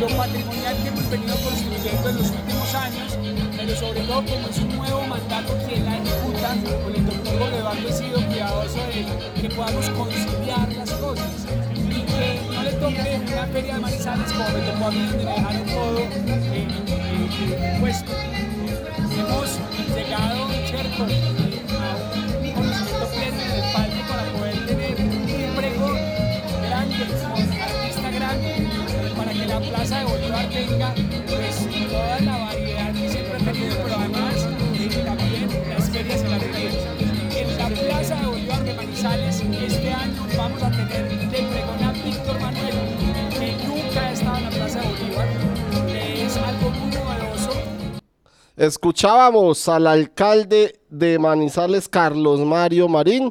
Lo patrimonial que hemos venido construyendo en los últimos años, pero sobre todo como es un nuevo mandato quien la ejecuta, con el doctor Eduardo he sido cuidadoso de que podamos conciliar las cosas y que no le toque una feria de Manizales como me tocó a mí, donde me dejaron todo eh, eh, puesto. Hemos llegado, ¿cierto? Que la Plaza de Bolívar tenga pues toda la variedad que siempre ha tenido, pero además también las ferias y las ferias. En la Plaza de Bolívar de Manizales este año vamos a tener de pregón a Víctor Manuel, que nunca ha estado en la Plaza de Bolívar, que es algo muy novedoso Escuchábamos al alcalde de Manizales, Carlos Mario Marín,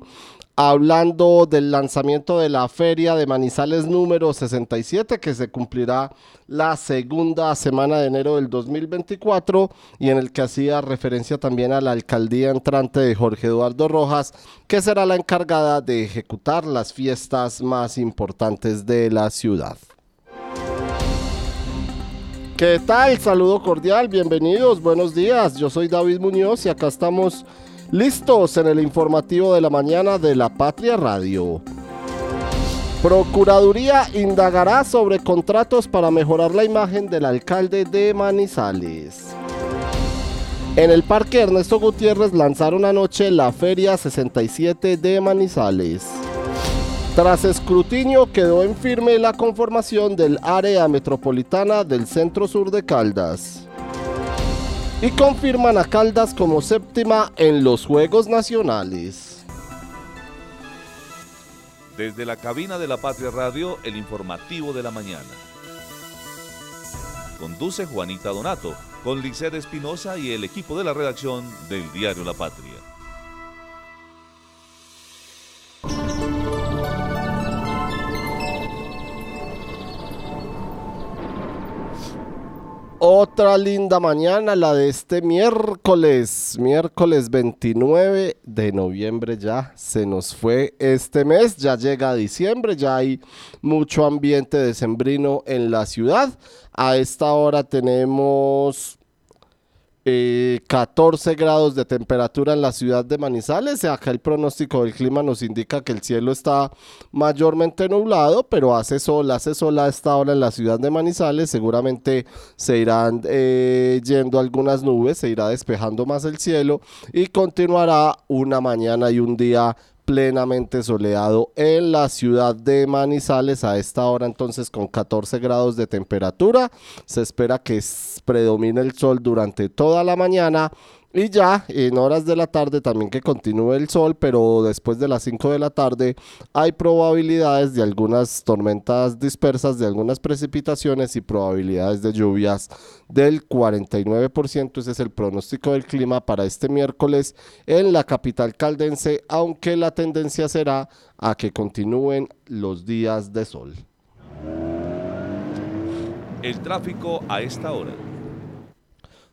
hablando del lanzamiento de la feria de Manizales número 67, que se cumplirá la segunda semana de enero del 2024 y en el que hacía referencia también a la alcaldía entrante de Jorge Eduardo Rojas, que será la encargada de ejecutar las fiestas más importantes de la ciudad. ¿Qué tal? Saludo cordial, bienvenidos, buenos días. Yo soy David Muñoz y acá estamos listos en el informativo de la mañana de la Patria Radio. Procuraduría indagará sobre contratos para mejorar la imagen del alcalde de Manizales. En el Parque Ernesto Gutiérrez lanzaron anoche la Feria 67 de Manizales. Tras escrutinio quedó en firme la conformación del área metropolitana del centro sur de Caldas. Y confirman a Caldas como séptima en los Juegos Nacionales. Desde la cabina de la Patria Radio, el informativo de la mañana. Conduce Juanita Donato, con Liced Espinosa y el equipo de la redacción del diario La Patria. Otra linda mañana, la de este miércoles, miércoles 29 de noviembre ya se nos fue este mes, ya llega diciembre, ya hay mucho ambiente decembrino en la ciudad. A esta hora tenemos eh, 14 grados de temperatura en la ciudad de Manizales. Acá el pronóstico del clima nos indica que el cielo está mayormente nublado, pero hace sol, hace sol a esta hora en la ciudad de Manizales. Seguramente se irán eh, yendo algunas nubes, se irá despejando más el cielo y continuará una mañana y un día plenamente soleado en la ciudad de Manizales a esta hora entonces con 14 grados de temperatura. Se espera que predomine el sol durante toda la mañana y ya en horas de la tarde también que continúe el sol, pero después de las 5 de la tarde hay probabilidades de algunas tormentas dispersas, de algunas precipitaciones y probabilidades de lluvias del 49%. Ese es el pronóstico del clima para este miércoles en la capital caldense, aunque la tendencia será a que continúen los días de sol. El tráfico a esta hora.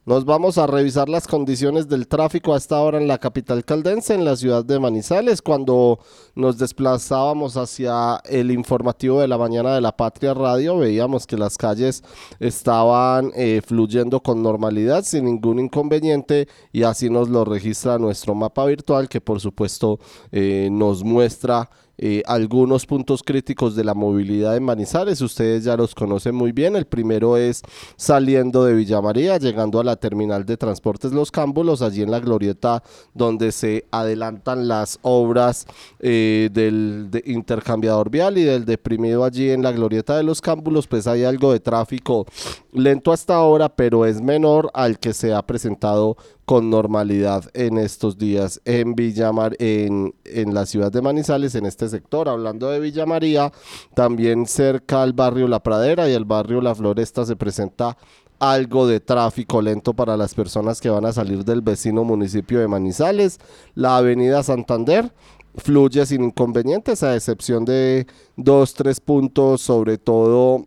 Nos vamos a revisar las condiciones del tráfico hasta ahora en la capital caldense, en la ciudad de Manizales. Cuando nos desplazábamos hacia el informativo de la mañana de la Patria Radio, veíamos que las calles estaban eh, fluyendo con normalidad, sin ningún inconveniente, y así nos lo registra nuestro mapa virtual, que por supuesto eh, nos muestra eh, algunos puntos críticos de la movilidad en Manizales. Ustedes ya los conocen muy bien. El primero es saliendo de Villa María, llegando a la terminal de transportes Los Cámbulos, allí en la glorieta donde se adelantan las obras eh, del de intercambiador vial y del deprimido allí en la glorieta de Los Cámbulos, pues hay algo de tráfico lento hasta ahora, pero es menor al que se ha presentado con normalidad en estos días en Villa Mar en, en la ciudad de Manizales, en este sector. Hablando de Villa María, también cerca al barrio La Pradera y el barrio La Floresta se presenta algo de tráfico lento para las personas que van a salir del vecino municipio de Manizales. La avenida Santander fluye sin inconvenientes, a excepción de dos, tres puntos, sobre todo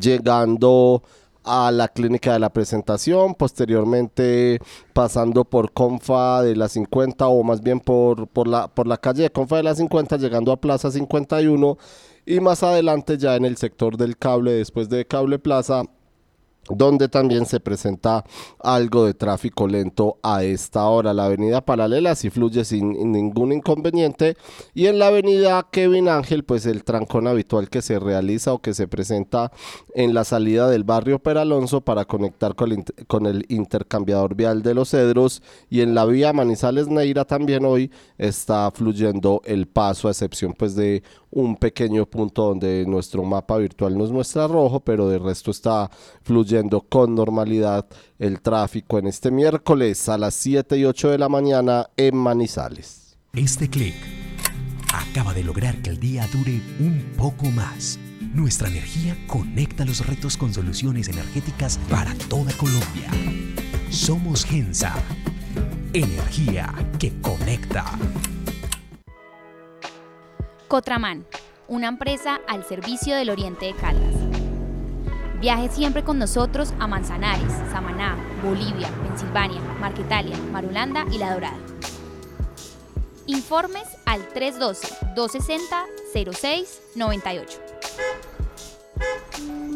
llegando a la clínica de la presentación, posteriormente pasando por Confa de la 50 o más bien por, por, la, por la calle de Confa de la 50, llegando a Plaza 51 y más adelante ya en el sector del cable, después de Cable Plaza, donde también se presenta algo de tráfico lento a esta hora. La avenida paralela sí fluye sin ningún inconveniente y en la avenida Kevin Ángel pues el trancón habitual que se realiza o que se presenta en la salida del barrio Peralonso para conectar con el, con el intercambiador vial de los Cedros y en la vía Manizales Neira también hoy está fluyendo el paso a excepción pues de un pequeño punto donde nuestro mapa virtual nos muestra rojo pero de resto está fluyendo con normalidad el tráfico en este miércoles a las 7 y 8 de la mañana en Manizales. Este clic acaba de lograr que el día dure un poco más. Nuestra energía conecta los retos con soluciones energéticas para toda Colombia. Somos Gensa. Energía que conecta. Cotraman, una empresa al servicio del Oriente de Caldas Viaje siempre con nosotros a Manzanares, Samaná, Bolivia, Pensilvania, Marquetalia, Marulanda y La Dorada. Informes al 312-260-0698.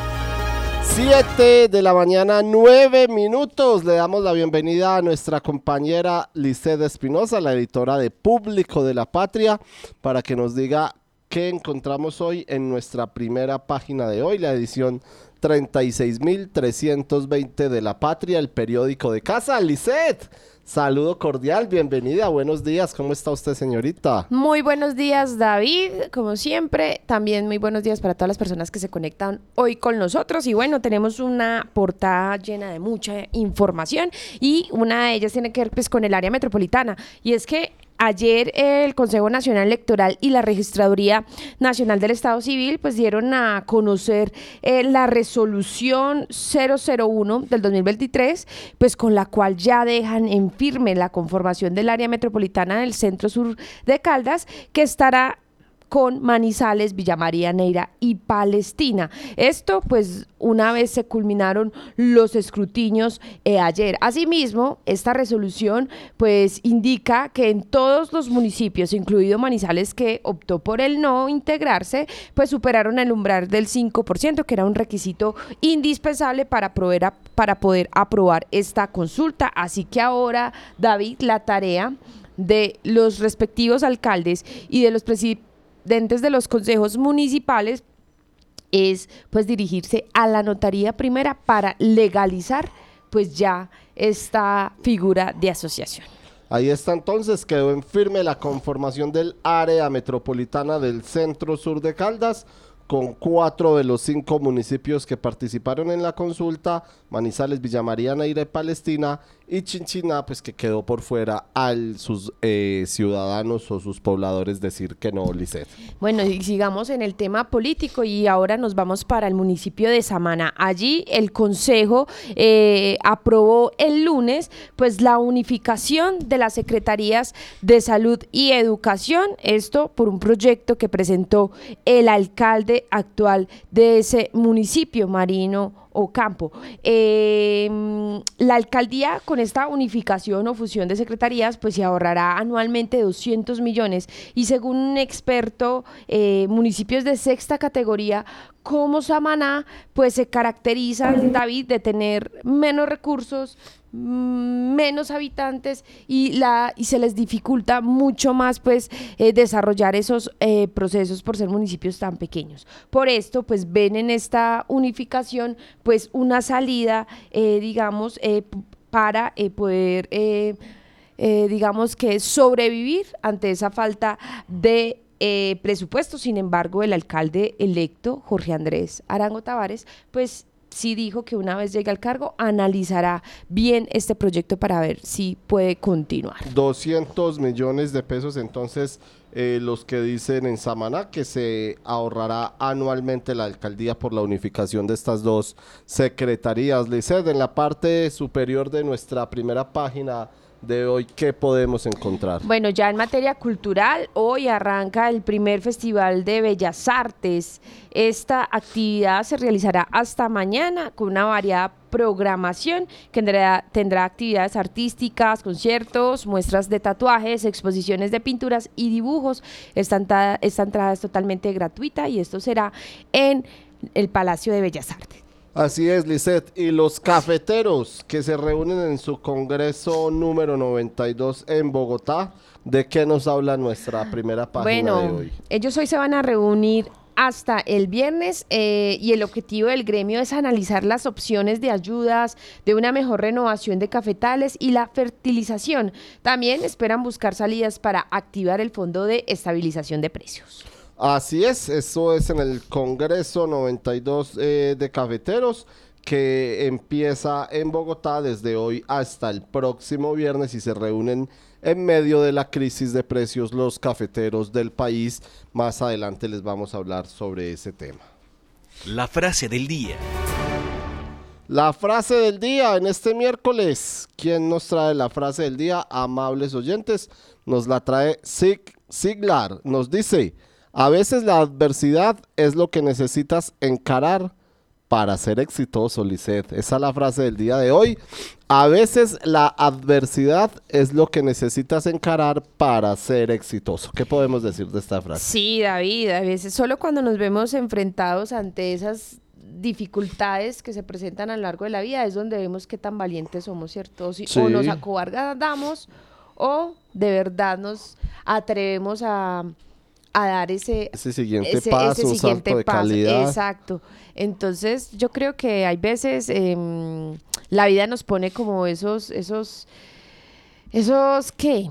7 de la mañana, 9 minutos. Le damos la bienvenida a nuestra compañera Lisset Espinosa, la editora de Público de la Patria, para que nos diga qué encontramos hoy en nuestra primera página de hoy, la edición 36.320 de La Patria, el periódico de casa. Lisset, Saludo cordial, bienvenida, buenos días, ¿cómo está usted señorita? Muy buenos días David, como siempre, también muy buenos días para todas las personas que se conectan hoy con nosotros y bueno, tenemos una portada llena de mucha información y una de ellas tiene que ver pues con el área metropolitana y es que ayer el Consejo Nacional Electoral y la Registraduría Nacional del Estado Civil pues dieron a conocer eh, la resolución 001 del 2023 pues con la cual ya dejan en firme la conformación del área metropolitana del centro sur de Caldas que estará con Manizales, Villa María Neira y Palestina. Esto pues una vez se culminaron los escrutinios eh, ayer. Asimismo, esta resolución pues indica que en todos los municipios, incluido Manizales que optó por el no integrarse, pues superaron el umbral del 5%, que era un requisito indispensable para, para poder aprobar esta consulta. Así que ahora, David, la tarea de los respectivos alcaldes y de los presidentes dentes de los consejos municipales es pues dirigirse a la notaría primera para legalizar pues ya esta figura de asociación. Ahí está entonces, quedó en firme la conformación del área metropolitana del centro sur de Caldas con cuatro de los cinco municipios que participaron en la consulta, Manizales, Villamaría, Neira y Palestina, y Chinchiná, pues que quedó por fuera a sus eh, ciudadanos o sus pobladores decir que no, Lisset. Bueno, y sigamos en el tema político y ahora nos vamos para el municipio de Samana. Allí el Consejo eh, aprobó el lunes pues la unificación de las Secretarías de Salud y Educación, esto por un proyecto que presentó el alcalde actual de ese municipio, Marino o campo. Em, la alcaldía con esta unificación o fusión de secretarías pues se ahorrará anualmente 200 millones y según un experto, eh, municipios de sexta categoría como Samaná pues se caracterizan, David, de tener menos recursos, menos habitantes y la y se les dificulta mucho más pues eh, desarrollar esos eh, procesos por ser municipios tan pequeños por esto pues ven en esta unificación pues una salida eh, digamos para poder digamos que sobrevivir ante esa falta de presupuesto. Sin embargo, el alcalde electo, Jorge Andrés Arango Tavares, pues sí dijo que una vez llegue al cargo analizará bien este proyecto para ver si puede continuar. 200 millones de pesos entonces eh, los que dicen en Samaná que se ahorrará anualmente la alcaldía por la unificación de estas dos secretarías. Lizeth, en la parte superior de nuestra primera página de hoy, ¿qué podemos encontrar? Bueno, ya en materia cultural, hoy arranca el primer Festival de Bellas Artes. Esta actividad se realizará hasta mañana con una variada programación que tendrá, tendrá actividades artísticas, conciertos, muestras de tatuajes, exposiciones de pinturas y dibujos. Esta entrada, esta entrada es totalmente gratuita y esto será en el Palacio de Bellas Artes. Así es, Lisette. Y los cafeteros que se reúnen en su congreso número 92 en Bogotá, ¿de qué nos habla nuestra primera página bueno, de hoy? ellos hoy se van a reunir hasta el viernes eh, y el objetivo del gremio es analizar las opciones de ayudas, de una mejor renovación de cafetales y la fertilización. También esperan buscar salidas para activar el Fondo de Estabilización de Precios. Así es, eso es en el Congreso 92 eh, de Cafeteros que empieza en Bogotá desde hoy hasta el próximo viernes y se reúnen en medio de la crisis de precios los cafeteros del país. Más adelante les vamos a hablar sobre ese tema. La frase del día. La frase del día en este miércoles. ¿Quién nos trae la frase del día? Amables oyentes, nos la trae Sig Siglar. Nos dice, a veces la adversidad es lo que necesitas encarar para ser exitoso, Lisette. Esa es la frase del día de hoy. A veces la adversidad es lo que necesitas encarar para ser exitoso. ¿Qué podemos decir de esta frase? Sí, David, a veces solo cuando nos vemos enfrentados ante esas dificultades que se presentan a lo largo de la vida es donde vemos qué tan valientes somos, ¿cierto? Si- Sí. O nos acobardamos o de verdad nos atrevemos a, a dar ese, Ese siguiente ese- paso, ese siguiente salto de paso. calidad. Exacto. Entonces, yo creo que hay veces em, la vida nos pone como esos, esos, esos, ¿qué?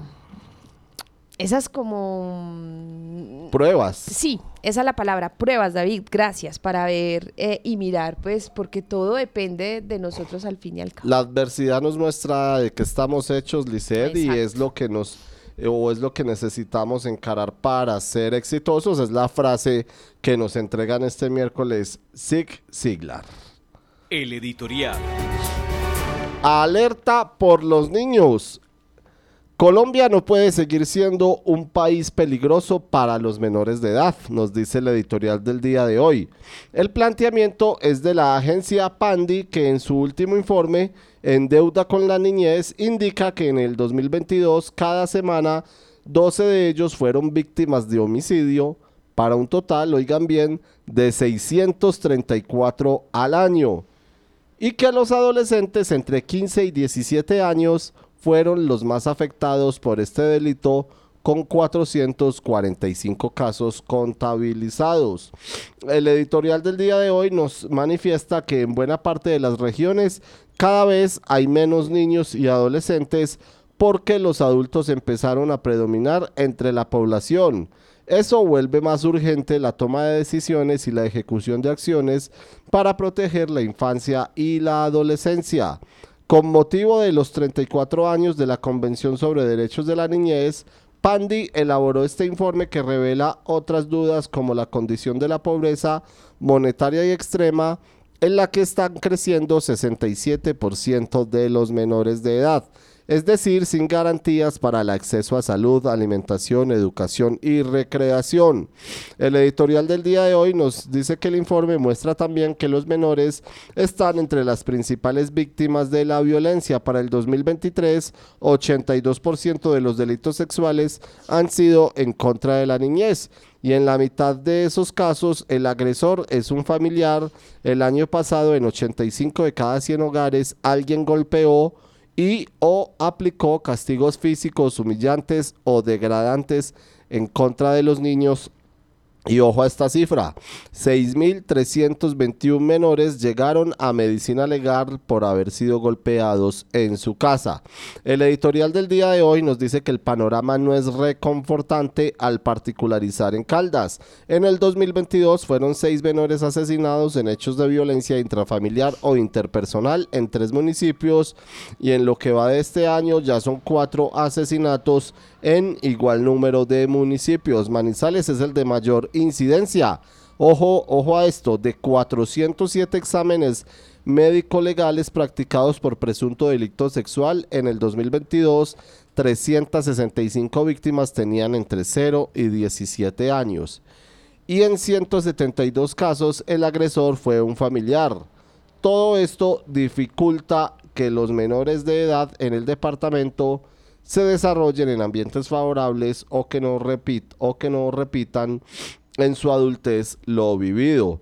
Esas como... Pruebas. Sí, esa es la palabra, pruebas, David, gracias, para ver eh, y mirar, pues, porque todo depende de nosotros al fin y al cabo. La adversidad nos muestra de que estamos hechos, Lisset, y es lo que nos o es lo que necesitamos encarar para ser exitosos. Es la frase que nos entregan este miércoles Sig Siglar. El editorial. Alerta por los niños. Colombia no puede seguir siendo un país peligroso para los menores de edad, nos dice el editorial del día de hoy. El planteamiento es de la agencia Pandi que en su último informe en deuda con la niñez indica que en el 2022 cada semana 12 de ellos fueron víctimas de homicidio para un total, oigan bien, de 634 al año y que los adolescentes entre 15 y 17 años fueron los más afectados por este delito con 445 casos contabilizados. El editorial del día de hoy nos manifiesta que en buena parte de las regiones cada vez hay menos niños y adolescentes porque los adultos empezaron a predominar entre la población. Eso vuelve más urgente la toma de decisiones y la ejecución de acciones para proteger la infancia y la adolescencia. Con motivo de los 34 años de la Convención sobre Derechos de la Niñez, Pandi elaboró este informe que revela otras dudas como la condición de la pobreza monetaria y extrema, en la que están creciendo 67% de los menores de edad es decir, sin garantías para el acceso a salud, alimentación, educación y recreación. El editorial del día de hoy nos dice que el informe muestra también que los menores están entre las principales víctimas de la violencia. Para el 2023, 82% de los delitos sexuales han sido en contra de la niñez. Y en la mitad de esos casos, el agresor es un familiar. El año pasado, en 85 de cada 100 hogares, alguien golpeó y o aplicó castigos físicos humillantes o degradantes en contra de los niños Y ojo a esta cifra, 6.321 menores llegaron a medicina legal por haber sido golpeados en su casa. El editorial del día de hoy nos dice que el panorama no es reconfortante al particularizar en Caldas. En el 2022 fueron seis menores asesinados en hechos de violencia intrafamiliar o interpersonal en tres municipios y en lo que va de este año ya son cuatro asesinatos en igual número de municipios. Manizales es el de mayor incidencia. Ojo, ojo a esto, de 407 exámenes médico-legales practicados por presunto delito sexual en el 2022, 365 víctimas tenían entre 0 y 17 años. Y en 172 casos el agresor fue un familiar. Todo esto dificulta que los menores de edad en el departamento se desarrollen en ambientes favorables o que no, repit o que no repitan en su adultez lo vivido.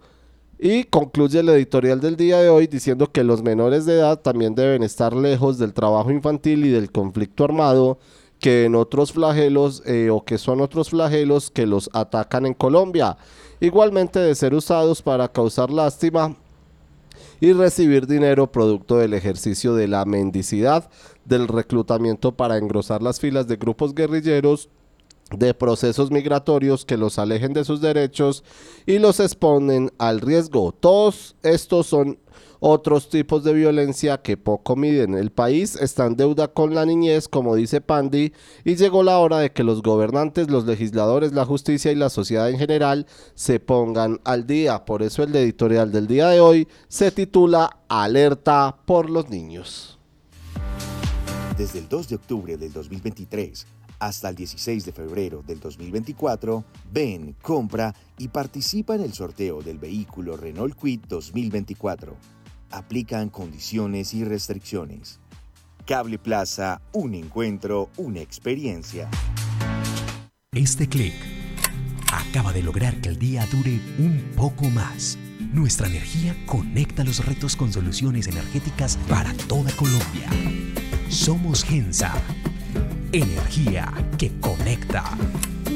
Y concluye el editorial del día de hoy diciendo que los menores de edad también deben estar lejos del trabajo infantil y del conflicto armado que en otros flagelos eh, o que son otros flagelos que los atacan en Colombia. Igualmente de ser usados para causar lástima y recibir dinero producto del ejercicio de la mendicidad, del reclutamiento para engrosar las filas de grupos guerrilleros de procesos migratorios que los alejen de sus derechos y los exponen al riesgo. Todos estos son otros tipos de violencia que poco miden. El país está en deuda con la niñez, como dice Pandi, y llegó la hora de que los gobernantes, los legisladores, la justicia y la sociedad en general se pongan al día. Por eso el editorial del día de hoy se titula Alerta por los niños. Desde el 2 de octubre del 2023 hasta el 16 de febrero del 2024, ven, compra y participa en el sorteo del vehículo Renault Quid 2024. Aplican condiciones y restricciones. Cable Plaza, un encuentro, una experiencia. Este clic acaba de lograr que el día dure un poco más. Nuestra energía conecta los retos con soluciones energéticas para toda Colombia. Somos Gensa Energía que conecta.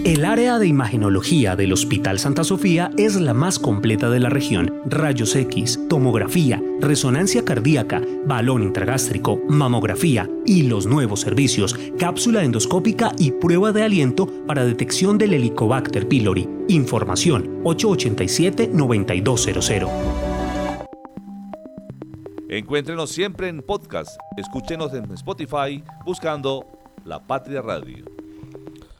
El área de imagenología del Hospital Santa Sofía es la más completa de la región. Rayos X, tomografía, resonancia cardíaca, balón intragástrico, mamografía y los nuevos servicios, cápsula endoscópica y prueba de aliento para detección del Helicobacter pylori. Información 887-9200. Encuéntrenos siempre en podcast. Escúchenos en Spotify buscando La Patria Radio.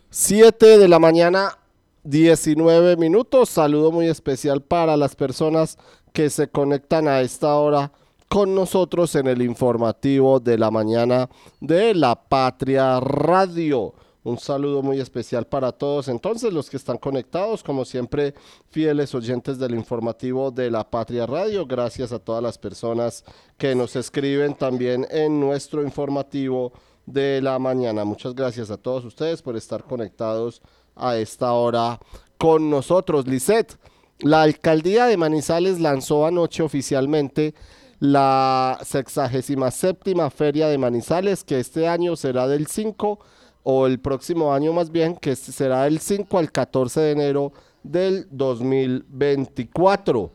7 de la mañana, 19 minutos. Saludo muy especial para las personas que se conectan a esta hora con nosotros en el informativo de la mañana de La Patria Radio. Un saludo muy especial para todos. Entonces, los que están conectados, como siempre, fieles oyentes del informativo de la Patria Radio. Gracias a todas las personas que nos escriben también en nuestro informativo de la mañana. Muchas gracias a todos ustedes por estar conectados a esta hora con nosotros. Lisette, la alcaldía de Manizales lanzó anoche oficialmente la 67 Feria de Manizales, que este año será del 5 o el próximo año más bien, que será del 5 al 14 de enero del 2024.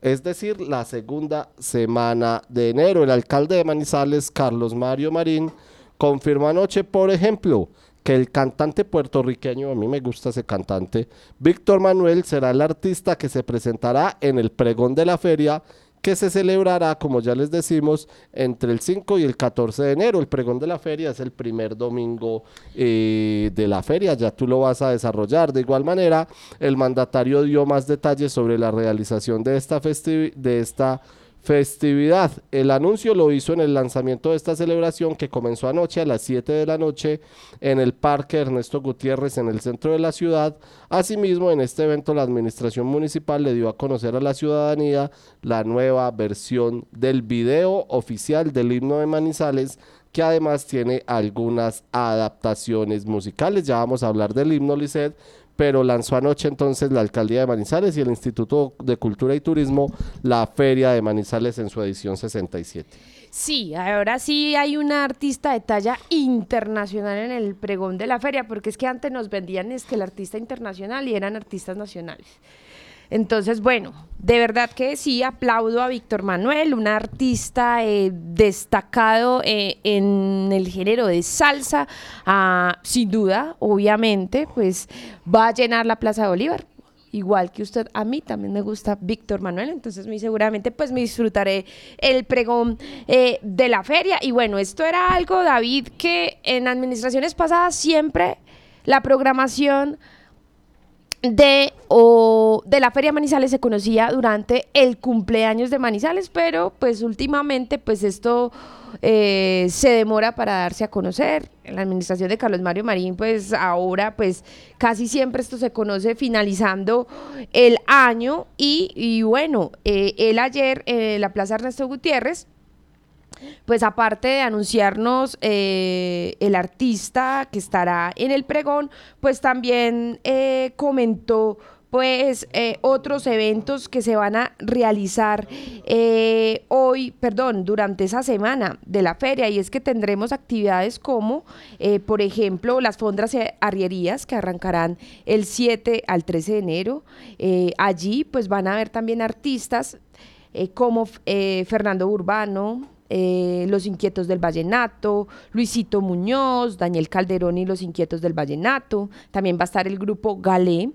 Es decir, la segunda semana de enero. El alcalde de Manizales, Carlos Mario Marín, confirmó anoche, por ejemplo, que el cantante puertorriqueño, a mí me gusta ese cantante, Víctor Manuel será el artista que se presentará en el pregón de la feria que se celebrará, como ya les decimos, entre el 5 y el 14 de enero. El pregón de la feria es el primer domingo eh, de la feria, ya tú lo vas a desarrollar. De igual manera, el mandatario dio más detalles sobre la realización de esta, de esta festividad. El anuncio lo hizo en el lanzamiento de esta celebración que comenzó anoche a las 7 de la noche en el Parque Ernesto Gutiérrez en el centro de la ciudad. Asimismo, en este evento la administración municipal le dio a conocer a la ciudadanía la nueva versión del video oficial del himno de Manizales que además tiene algunas adaptaciones musicales. Ya vamos a hablar del himno Lisset, pero lanzó anoche entonces la Alcaldía de Manizales y el Instituto de Cultura y Turismo la Feria de Manizales en su edición 67. Sí, ahora sí hay una artista de talla internacional en el pregón de la feria, porque es que antes nos vendían es que el artista internacional y eran artistas nacionales. Entonces, bueno, de verdad que sí, aplaudo a Víctor Manuel, un artista eh, destacado eh, en el género de salsa, ah, sin duda, obviamente, pues va a llenar la Plaza de Bolívar. Igual que usted, a mí también me gusta Víctor Manuel, entonces muy seguramente pues me disfrutaré el pregón eh, de la feria. Y bueno, esto era algo, David, que en administraciones pasadas siempre la programación de, o, de la Feria Manizales se conocía durante el cumpleaños de Manizales, pero pues últimamente pues esto eh, se demora para darse a conocer. En la administración de Carlos Mario Marín pues ahora pues casi siempre esto se conoce finalizando el año y, bueno, eh, él ayer en la Plaza Ernesto Gutiérrez pues aparte de anunciarnos eh, el artista que estará en el pregón, pues también eh, comentó pues eh, otros eventos que se van a realizar hoy, perdón, durante esa semana de la feria y es que tendremos actividades como, por ejemplo, las fondas arrierías que arrancarán el 7 al 13 de enero. allí pues van a haber también artistas como Fernando Urbano, eh, los Inquietos del Vallenato, Luisito Muñoz, Daniel Calderón y Los Inquietos del Vallenato. También va a estar el grupo Galé.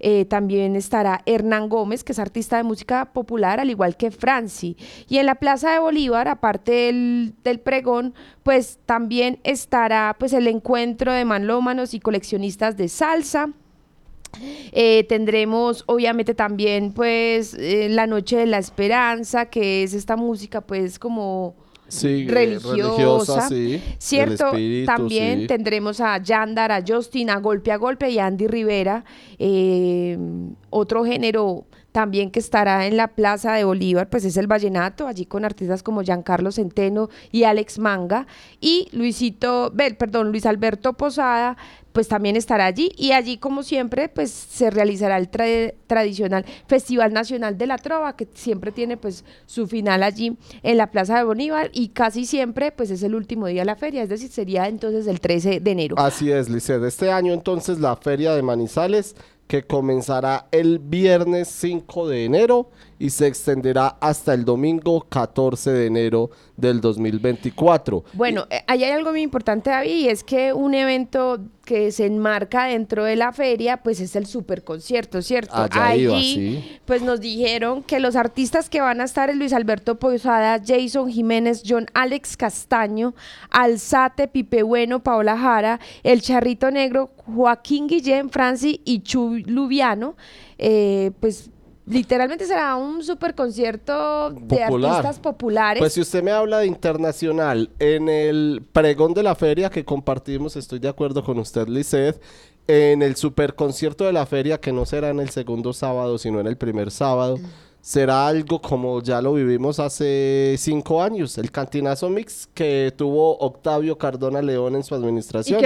Eh, también estará Hernán Gómez, que es artista de música popular, al igual que Franci. Y en la Plaza de Bolívar, aparte del, del pregón, pues también estará pues el encuentro de manlómanos y coleccionistas de salsa. Eh, tendremos obviamente también pues eh, la noche de la esperanza, que es esta música pues como religiosa, ¿cierto? también tendremos a Yandar, a Justin, a Golpe a Golpe y a Andy Rivera, eh, otro género también que estará en la Plaza de Bolívar, pues es el Vallenato, allí con artistas como Giancarlo Centeno y Alex Manga, y Luisito, perdón, Luis Alberto Posada, pues también estará allí y allí como siempre pues se realizará el tradicional Festival Nacional de la Trova que siempre tiene pues su final allí en la Plaza de Bolívar y casi siempre pues es el último día de la feria, es decir, sería entonces el 13 de enero. Así es, Liced. Este año entonces la feria de Manizales que comenzará el viernes 5 de enero y se extenderá hasta el domingo 14 de enero del 2024. Bueno, eh, ahí hay algo muy importante, David, y es que un evento que se enmarca dentro de la feria, pues es el super concierto, ¿cierto? Allí, pues nos dijeron que los artistas que van a estar es Luis Alberto Posada, Jason Jiménez, John Alex Castaño, Alzate, Pipe Bueno, Paola Jara, El Charrito Negro, Joaquín Guillén, Franci y Chu Lubiano, eh, pues literalmente será un super concierto de artistas populares. Pues si usted me habla de internacional, en el pregón de la feria que compartimos, estoy de acuerdo con usted, Lisset, en el super concierto de la feria, que no será en el segundo sábado, sino en el primer sábado será algo como ya lo vivimos hace cinco años, el Cantinazo Mix que tuvo Octavio Cardona León en su administración,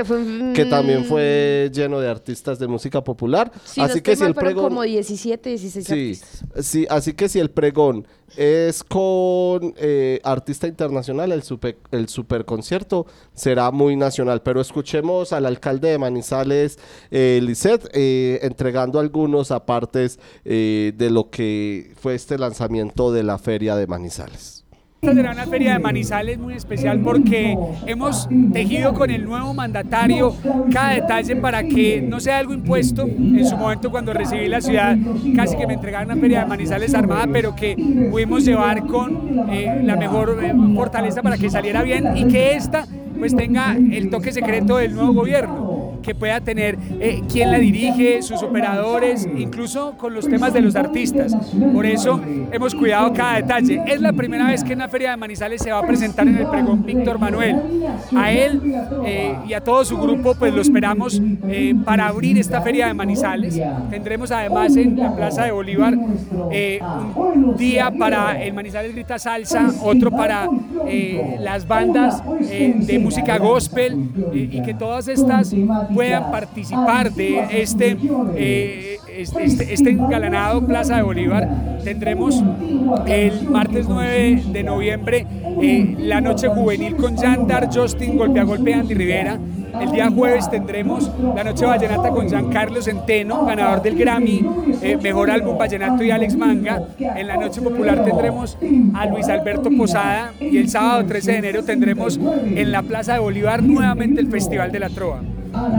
que, también fue lleno de artistas de música popular. así que si el pregón... como 17, 16 artistas. Sí, así que si el pregón es con eh, artista internacional, el super, el super concierto será muy nacional. Pero escuchemos al alcalde de Manizales, eh, Lisset, eh, entregando algunos apartes eh, de lo que fue este lanzamiento de la feria de Manizales. Esta será una feria de Manizales muy especial porque hemos tejido con el nuevo mandatario cada detalle para que no sea algo impuesto. En su momento cuando recibí la ciudad casi que me entregaron una feria de Manizales armada, pero que pudimos llevar con eh, la mejor eh, fortaleza para que saliera bien y que esta pues tenga el toque secreto del nuevo gobierno que pueda tener eh, quién la dirige, sus operadores, incluso con los temas de los artistas. Por eso hemos cuidado cada detalle. Es la primera vez que en la Feria de Manizales se va a presentar en el pregón Víctor Manuel. A él eh, y a todo su grupo pues lo esperamos eh, para abrir esta Feria de Manizales. Tendremos además en la Plaza de Bolívar un día para el Manizales Grita Salsa, otro para las bandas de música gospel y que todas estas puedan participar de este, eh, este, este, este engalanado Plaza de Bolívar. Tendremos el martes 9 de noviembre eh, la noche juvenil con Yandar, Justin, Golpea Golpe, Andy Rivera. El día jueves tendremos la noche vallenata con Giancarlo Centeno, ganador del Grammy, eh, mejor álbum vallenato y Alex Manga. En la noche popular tendremos a Luis Alberto Posada y el sábado 13 de enero tendremos en la Plaza de Bolívar nuevamente el Festival de la Trova.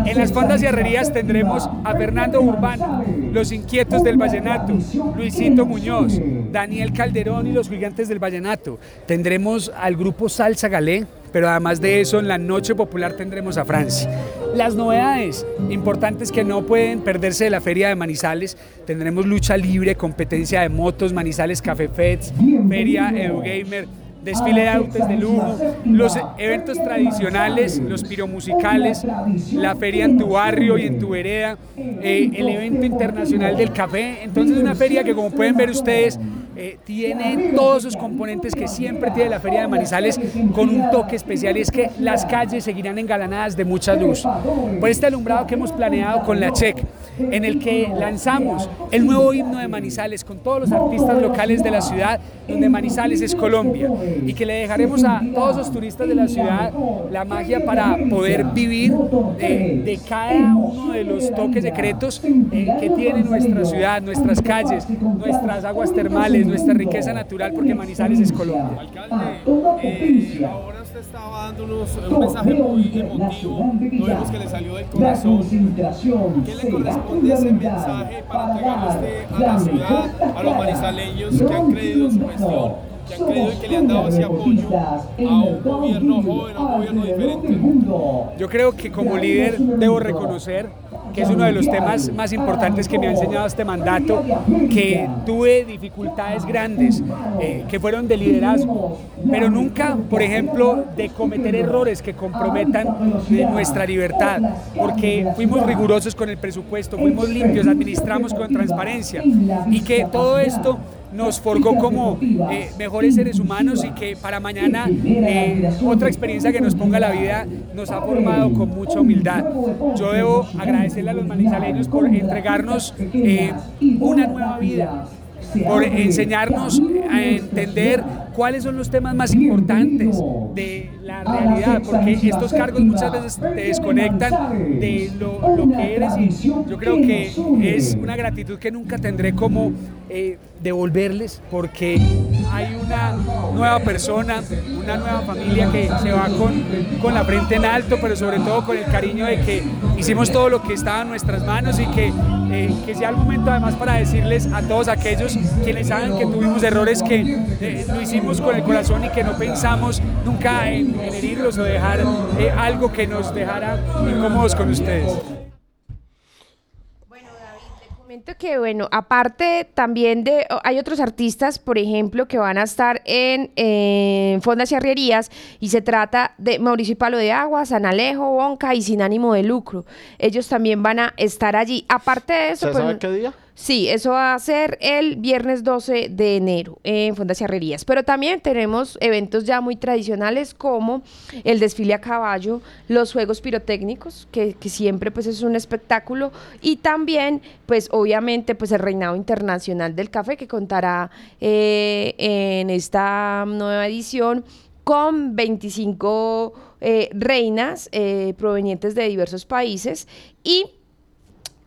En las fondas y herrerías tendremos a Fernando Urbano, Los Inquietos del Vallenato, Luisito Muñoz, Daniel Calderón y los Gigantes del Vallenato. Tendremos al grupo Salsa Galé, pero además de eso en la noche popular tendremos a Francia. Las novedades importantes que no pueden perderse de la feria de Manizales, tendremos lucha libre, competencia de motos, Manizales Café Feds, feria Edugamer, desfile de autos de lujo, los eventos tradicionales, los piromusicales, la feria en tu barrio y en tu vereda, eh, el evento internacional del café. Entonces una feria que como pueden ver ustedes eh, tiene todos esos componentes que siempre tiene la Feria de Manizales con un toque especial y es que las calles seguirán engalanadas de mucha luz. Por este alumbrado que hemos planeado con la CHEC, en el que lanzamos el nuevo himno de Manizales con todos los artistas locales de la ciudad, donde Manizales es Colombia, y que le dejaremos a todos los turistas de la ciudad la magia para poder vivir de, cada uno de los toques secretos eh, que tiene nuestra ciudad, nuestras calles, nuestras aguas termales, nuestra riqueza natural, porque Manizales es Colombia. Alcalde, eh, ahora usted estaba dándonos un mensaje muy emotivo, lo vemos que le salió del corazón. ¿Qué le corresponde ese mensaje para entregarlo usted a la ciudad, a los manizaleños que han creído en su gestión? que han creído y que le han dado ese apoyo a un gobierno joven, a un gobierno diferente. Yo creo que como líder debo reconocer que es uno de los temas más importantes que me ha enseñado este mandato, que tuve dificultades grandes, eh, que fueron de liderazgo, pero nunca, por ejemplo, de cometer errores que comprometan nuestra libertad, porque fuimos rigurosos con el presupuesto, fuimos limpios, administramos con transparencia y que todo esto nos forjó como eh, mejores seres humanos y que para mañana eh, otra experiencia que nos ponga la vida nos ha formado con mucha humildad. Yo debo agradecerle a los manizaleños por entregarnos eh, una nueva vida, por enseñarnos a entender cuáles son los temas más importantes de la realidad, porque estos cargos muchas veces te desconectan de lo, lo que eres y yo creo que es una gratitud que nunca tendré como eh, devolverles porque hay una nueva persona, una nueva familia que se va con, con la frente en alto, pero sobre todo con el cariño de que hicimos todo lo que estaba en nuestras manos y que, eh, que sea el momento además para decirles a todos aquellos quienes saben que tuvimos errores que eh, lo hicimos con el corazón y que no pensamos nunca en, herirlos o dejar algo que nos dejara incómodos con ustedes que, bueno, aparte también de, hay otros artistas, por ejemplo, que van a estar en, Fondas y Arrierías y se trata de Mauricio Palo de Agua, San Alejo, Bonca y Sin Ánimo de Lucro. Ellos también van a estar allí. Aparte de eso... ¿Se pues, qué día? Sí, eso va a ser el viernes 12 de enero en Fondas y. Pero también tenemos eventos ya muy tradicionales como el desfile a caballo, los juegos pirotécnicos, que, siempre pues es un espectáculo, y también pues obviamente pues el reinado internacional del café que contará eh, en esta nueva edición con 25 eh, reinas eh, provenientes de diversos países y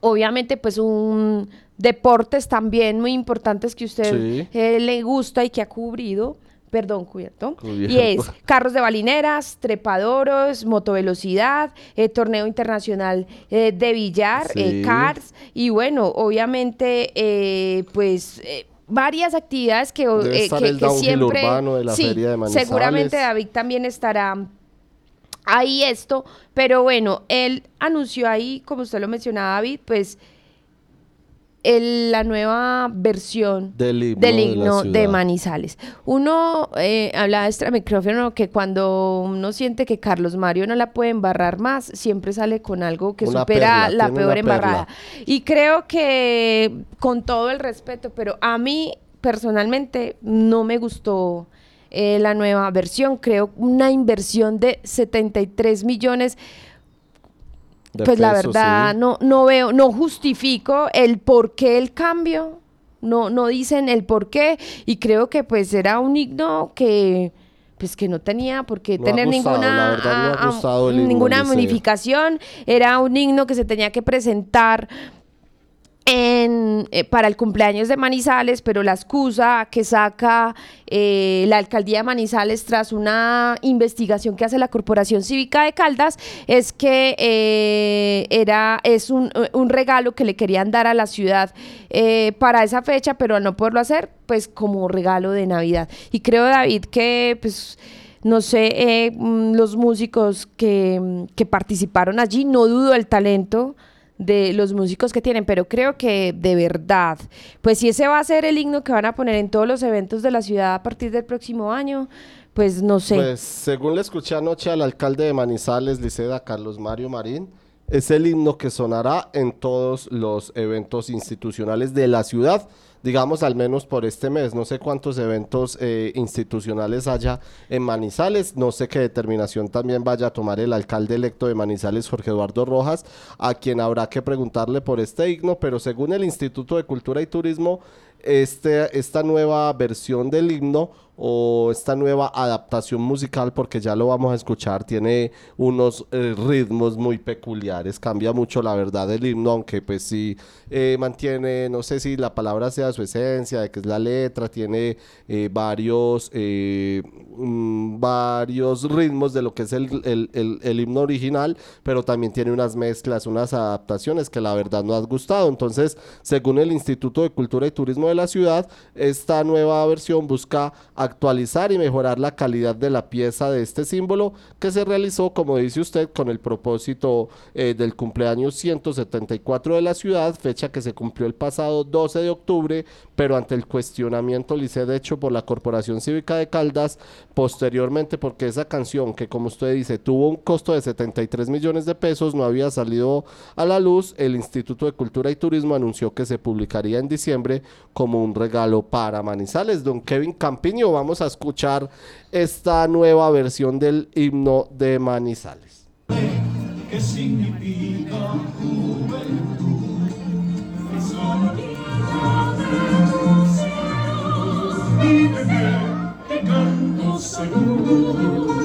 obviamente pues un deportes también muy importantes que usted eh, le gusta y que ha cubrido. Perdón, cubierto. Y es carros de balineras, trepadoros, motovelocidad, eh, torneo internacional eh, de billar, cars. Y bueno, obviamente, pues varias actividades que, que, siempre de la sí, de seguramente David también estará ahí esto pero bueno él anunció ahí como usted lo mencionaba David pues la nueva versión del himno, de, Manizales. Uno eh, habla de este micrófono que cuando uno siente que Carlos Mario no la puede embarrar más, siempre sale con algo que supera la peor embarrada. Y creo que con todo el respeto, pero a mí personalmente no me gustó eh, la nueva versión. Creo una inversión de 73 millones pues la verdad no, no veo, no justifico el por qué el cambio. No, no dicen el por qué. Y creo que pues era un himno que pues que no tenía por qué tener ninguna, ninguna modificación. Era un himno que se tenía que presentar eh, para el cumpleaños de Manizales, pero la excusa que saca eh, la alcaldía de Manizales tras una investigación que hace la Corporación Cívica de Caldas es que eh, era, es un, un, regalo que le querían dar a la ciudad para esa fecha, pero al no poderlo hacer, pues como regalo de Navidad. Y creo, David, que pues no sé, mm, los músicos que, que participaron allí, no dudo el talento de los músicos que tienen, pero creo que de verdad, pues si ese va a ser el himno que van a poner en todos los eventos de la ciudad a partir del próximo año, pues no sé. Pues según le escuché anoche al alcalde de Manizales, Liceda, Carlos Mario Marín, es el himno que sonará en todos los eventos institucionales de la ciudad digamos al menos por este mes. No sé cuántos eventos eh, institucionales haya en Manizales, no sé qué determinación también vaya a tomar el alcalde electo de Manizales, Jorge Eduardo Rojas, a quien habrá que preguntarle por este himno, pero según el Instituto de Cultura y Turismo, este, esta nueva versión del himno o esta nueva adaptación musical, porque ya lo vamos a escuchar, tiene unos eh, ritmos muy peculiares, cambia mucho la verdad del himno, aunque pues sí eh, mantiene, no sé si la palabra sea su esencia, de que es la letra, tiene eh, varios, mm, varios ritmos de lo que es el, el, himno original, pero también tiene unas mezclas, unas adaptaciones que la verdad no has gustado. Entonces, según el Instituto de Cultura y Turismo de la ciudad, esta nueva versión busca actualizar y mejorar la calidad de la pieza de este símbolo que se realizó, como dice usted, con el propósito eh, del cumpleaños 174 de la ciudad, fecha que se cumplió el pasado 12 de octubre, pero ante el cuestionamiento de hecho por la Corporación Cívica de Caldas, posteriormente porque esa canción que como usted dice tuvo un costo de 73 millones de pesos, no había salido a la luz, el Instituto de Cultura y Turismo anunció que se publicaría en diciembre como un regalo para Manizales. Don Kevin Campiño, vamos a escuchar esta nueva versión del himno de Manizales. ¿Qué significa de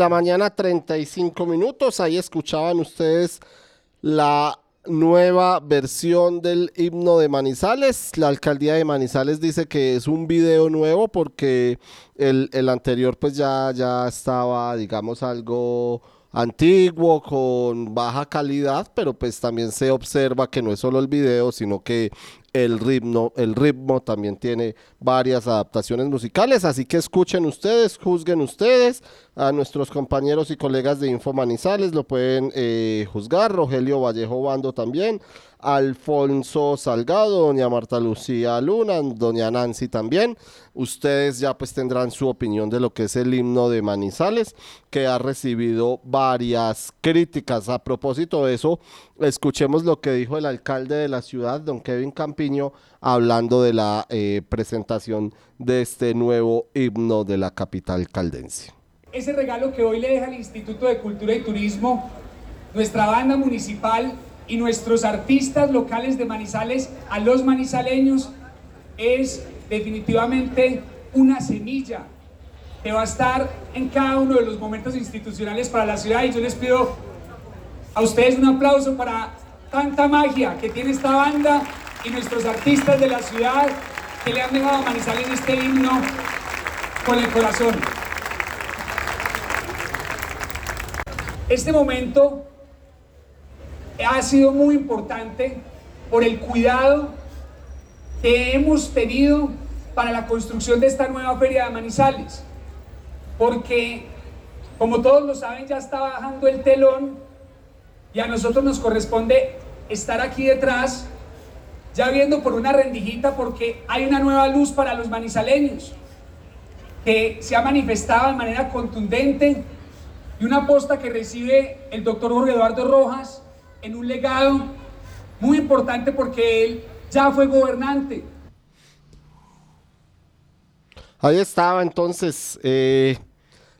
la mañana, 35 minutos. Ahí escuchaban ustedes la nueva versión del himno de Manizales. La alcaldía de Manizales dice que es un video nuevo porque el, el anterior pues ya, ya estaba, digamos, algo antiguo, con baja calidad, pero pues también se observa que no es solo el video, sino que el ritmo, el ritmo también tiene varias adaptaciones musicales, así que escuchen ustedes, juzguen ustedes, a nuestros compañeros y colegas de Info Manizales lo pueden eh, juzgar, Rogelio Vallejo Bando también, Alfonso Salgado, doña Marta Lucía Luna, doña Nancy también. Ustedes ya pues tendrán su opinión de lo que es el himno de Manizales, que ha recibido varias críticas. A propósito de eso, escuchemos lo que dijo el alcalde de la ciudad, don Kevin Campiño, hablando de la eh, presentación de este nuevo himno de la capital caldense. Ese regalo que hoy le deja el Instituto de Cultura y Turismo, nuestra banda municipal y nuestros artistas locales de Manizales a los manizaleños es definitivamente una semilla que va a estar en cada uno de los momentos institucionales para la ciudad y yo les pido a ustedes un aplauso para tanta magia que tiene esta banda y nuestros artistas de la ciudad que le han dejado a Manizales este himno con el corazón. Este momento ha sido muy importante por el cuidado que hemos tenido para la construcción de esta nueva feria de Manizales. Porque, como todos lo saben, ya está bajando el telón y a nosotros nos corresponde estar aquí detrás, ya viendo por una rendijita, porque hay una nueva luz para los manizaleños, que se ha manifestado de manera contundente y una posta que recibe el doctor Jorge Eduardo Rojas en un legado muy importante porque él ya fue gobernante. Ahí estaba entonces eh,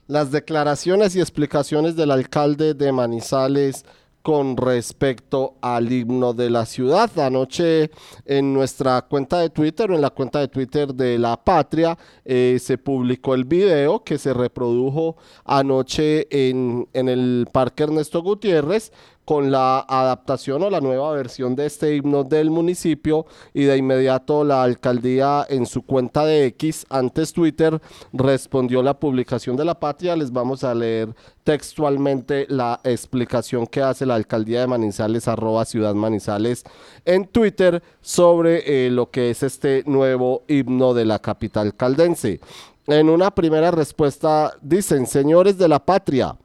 las declaraciones y explicaciones del alcalde de Manizales con respecto al himno de la ciudad. Anoche en nuestra cuenta de Twitter en la cuenta de Twitter de La Patria eh, se publicó el video que se reprodujo anoche en, en el Parque Ernesto Gutiérrez con la adaptación o la nueva versión de este himno del municipio y de inmediato la alcaldía en su cuenta de X, antes Twitter, respondió la publicación de la patria. Les vamos a leer textualmente la explicación que hace la alcaldía de Manizales, arroba Ciudad Manizales, en Twitter sobre eh, lo que es este nuevo himno de la capital caldense. En una primera respuesta dicen, señores de la patria,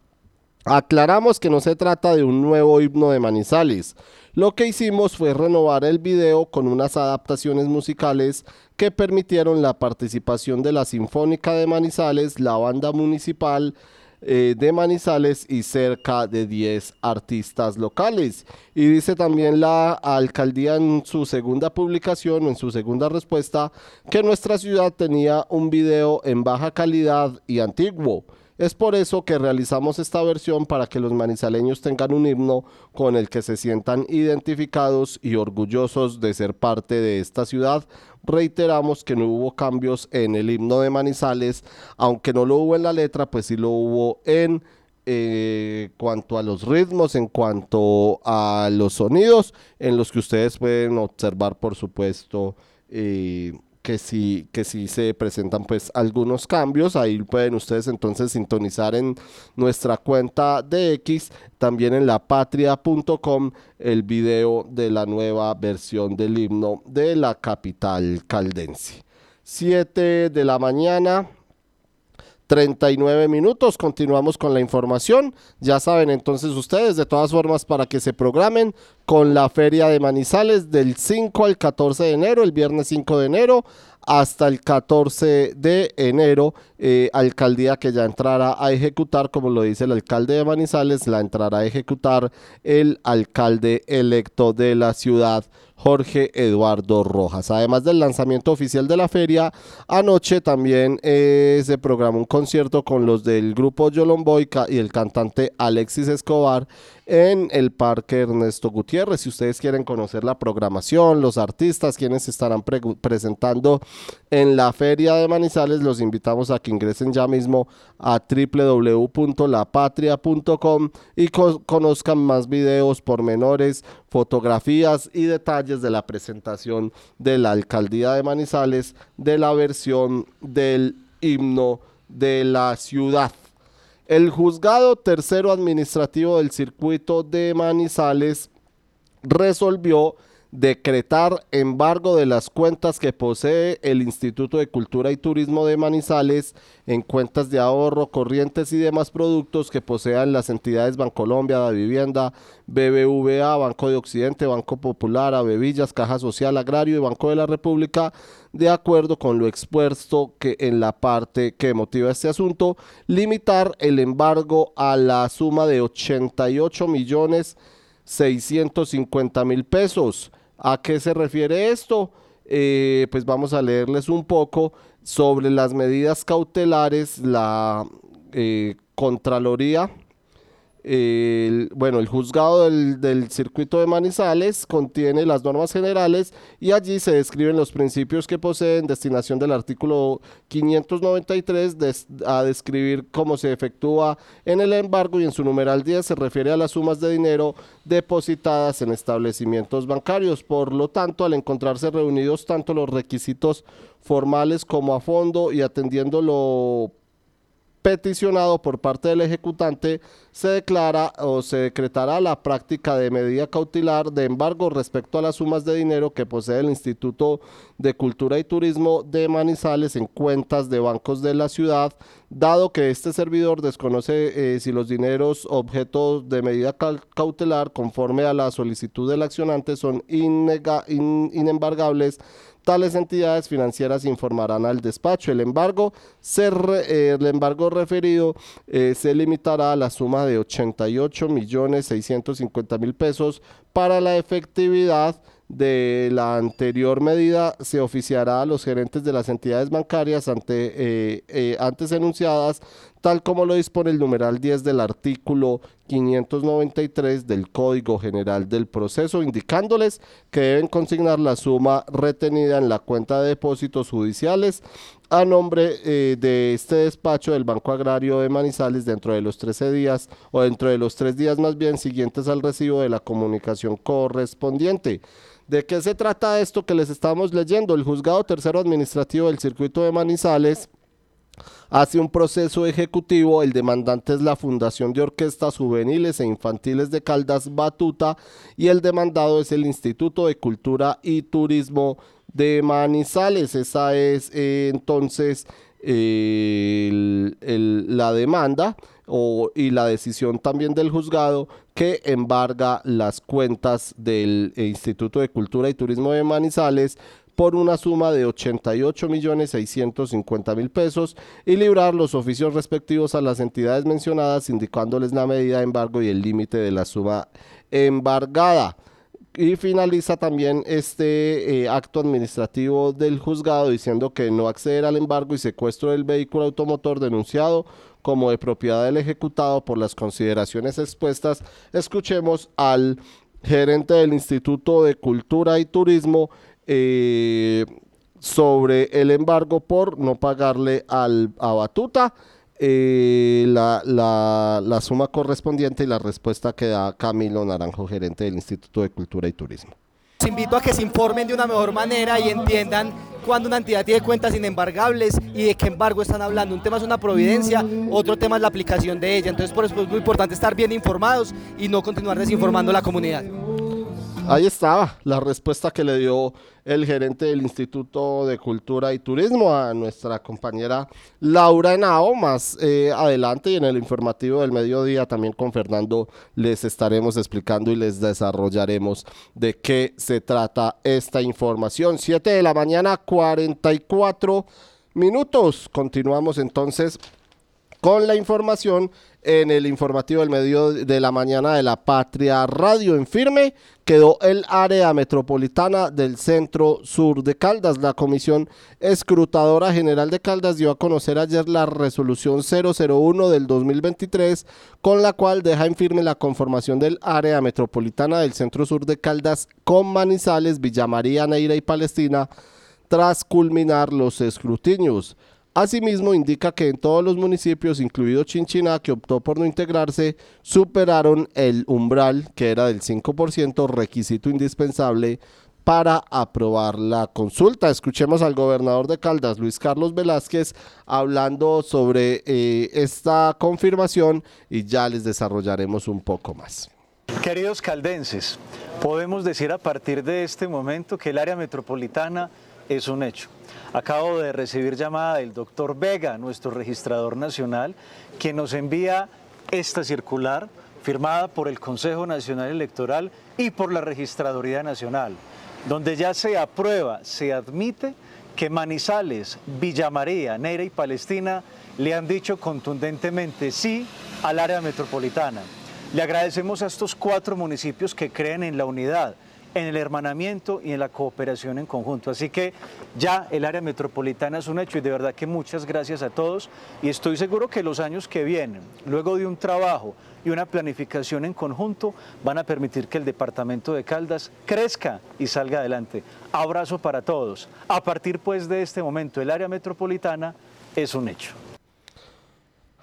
Aclaramos que no se trata de un nuevo himno de Manizales. Lo que hicimos fue renovar el video con unas adaptaciones musicales que permitieron la participación de la Sinfónica de Manizales, la banda municipal eh, de Manizales y cerca de 10 artistas locales. Y dice también la alcaldía en su segunda publicación, en su segunda respuesta, que nuestra ciudad tenía un video en baja calidad y antiguo. Es por eso que realizamos esta versión para que los manizaleños tengan un himno con el que se sientan identificados y orgullosos de ser parte de esta ciudad. Reiteramos que no hubo cambios en el himno de Manizales, aunque no lo hubo en la letra, pues sí lo hubo en eh, cuanto a los ritmos, en cuanto a los sonidos, en los que ustedes pueden observar, por supuesto, eh, que sí, que sí se presentan pues algunos cambios. Ahí pueden ustedes entonces sintonizar en nuestra cuenta de X, también en lapatria.com, el video de la nueva versión del himno de la capital caldense. 7 de la mañana, 39 minutos. Continuamos con la información. Ya saben entonces ustedes, de todas formas, para que se programen con la Feria de Manizales del 5 al 14 de enero, el viernes 5 de enero hasta el 14 de enero, eh, alcaldía que ya entrará a ejecutar, como lo dice el alcalde de Manizales, la entrará a ejecutar el alcalde electo de la ciudad. Jorge Eduardo Rojas. Además del lanzamiento oficial de la feria, anoche también eh, se programó un concierto con los del grupo Yolomboica y el cantante Alexis Escobar en el Parque Ernesto Gutiérrez. Si ustedes quieren conocer la programación, los artistas, quienes estarán presentando en la Feria de Manizales, los invitamos a que ingresen ya mismo a www.lapatria.com y conozcan más videos, pormenores, fotografías y detalles de la presentación de la Alcaldía de Manizales de la versión del himno de la ciudad. El juzgado tercero administrativo del circuito de Manizales resolvió decretar embargo de las cuentas que posee el Instituto de Cultura y Turismo de Manizales en cuentas de ahorro, corrientes y demás productos que posean las entidades Bancolombia, La Vivienda, BBVA, Banco de Occidente, Banco Popular, Avevillas, Caja Social Agrario y Banco de la República, de acuerdo con lo expuesto que en la parte que motiva este asunto, limitar el embargo a la suma de 88 millones 650 mil pesos ¿A qué se refiere esto? Eh, pues vamos a leerles un poco sobre las medidas cautelares, la eh, Contraloría el, bueno, el juzgado del, circuito de Manizales contiene las normas generales y allí se describen los principios que poseen destinación del artículo 593 a describir cómo se efectúa en el embargo y en su numeral 10 se refiere a las sumas de dinero depositadas en establecimientos bancarios. Por lo tanto, al encontrarse reunidos tanto los requisitos formales como a fondo y atendiendo lo peticionado por parte del ejecutante, se declara o se decretará la práctica de medida cautelar de embargo respecto a las sumas de dinero que posee el Instituto de Cultura y Turismo de Manizales en cuentas de bancos de la ciudad, dado que este servidor desconoce eh, si los dineros objetos de medida cautelar conforme a la solicitud del accionante son inembargables Tales entidades financieras informarán al despacho. El embargo, eh, el embargo referido eh, se limitará a la suma de 88 millones 650 mil pesos para la efectividad de la anterior medida se oficiará a los gerentes de las entidades bancarias ante, eh, antes enunciadas, tal como lo dispone el numeral 10 del artículo 593 del Código General del Proceso, indicándoles que deben consignar la suma retenida en la cuenta de depósitos judiciales a nombre eh, de este despacho del Banco Agrario de Manizales dentro de los 13 días o dentro de los tres días más bien siguientes al recibo de la comunicación correspondiente. ¿De qué se trata esto que les estamos leyendo? El juzgado tercero administrativo del circuito de Manizales hace un proceso ejecutivo. El demandante es la Fundación de Orquestas Juveniles e Infantiles de Caldas Batuta y el demandado es el Instituto de Cultura y Turismo de Manizales. Esa es eh, entonces la demanda y la decisión también del juzgado que embarga las cuentas del Instituto de Cultura y Turismo de Manizales por una suma de 88 millones 650 mil pesos y librar los oficios respectivos a las entidades mencionadas indicándoles la medida de embargo y el límite de la suma embargada. Y finaliza también este eh, acto administrativo del juzgado diciendo que no acceder al embargo y secuestro del vehículo automotor denunciado como de propiedad del ejecutado por las consideraciones expuestas. Escuchemos al gerente del Instituto de Cultura y Turismo eh, sobre el embargo por no pagarle al, a Batuta. Eh, la, la, la, suma correspondiente y la respuesta que da Camilo Naranjo, gerente del Instituto de Cultura y Turismo. Los invito a que se informen de una mejor manera y entiendan cuando una entidad tiene cuentas inembargables y de qué embargo están hablando. Un tema es una providencia, otro tema es la aplicación de ella. Entonces por eso es muy importante estar bien informados y no continuar desinformando a la comunidad. Ahí estaba la respuesta que le dio el gerente del Instituto de Cultura y Turismo a nuestra compañera Laura Henao. Más eh, adelante y en el informativo del mediodía también con Fernando les estaremos explicando y les desarrollaremos de qué se trata esta información. Siete de la mañana, 44 minutos. Continuamos entonces con la información en el informativo del medio de la mañana de la Patria Radio. En firme quedó el área metropolitana del centro sur de Caldas. La Comisión Escrutadora General de Caldas dio a conocer ayer la resolución 001 del 2023, con la cual deja en firme la conformación del área metropolitana del centro sur de Caldas con Manizales, Villa María, Neira y Palestina tras culminar los escrutinios. Asimismo, indica que en todos los municipios, incluido Chinchiná, que optó por no integrarse, superaron el umbral, que era del 5%, requisito indispensable para aprobar la consulta. Escuchemos al gobernador de Caldas, Luis Carlos Velázquez, hablando sobre eh, esta confirmación y ya les desarrollaremos un poco más. Queridos caldenses, podemos decir a partir de este momento que el área metropolitana es un hecho. Acabo de recibir llamada del doctor Vega, nuestro registrador nacional, que nos envía esta circular firmada por el Consejo Nacional Electoral y por la Registraduría Nacional, donde ya se aprueba, se admite que Manizales, Villa María, Neira y Palestina le han dicho contundentemente sí al área metropolitana. Le agradecemos a estos cuatro municipios que creen en la unidad en el hermanamiento y en la cooperación en conjunto. Así que ya el área metropolitana es un hecho y de verdad que muchas gracias a todos y estoy seguro que los años que vienen, luego de un trabajo y una planificación en conjunto, van a permitir que el departamento de Caldas crezca y salga adelante. Abrazo para todos. A partir pues de este momento, el área metropolitana es un hecho.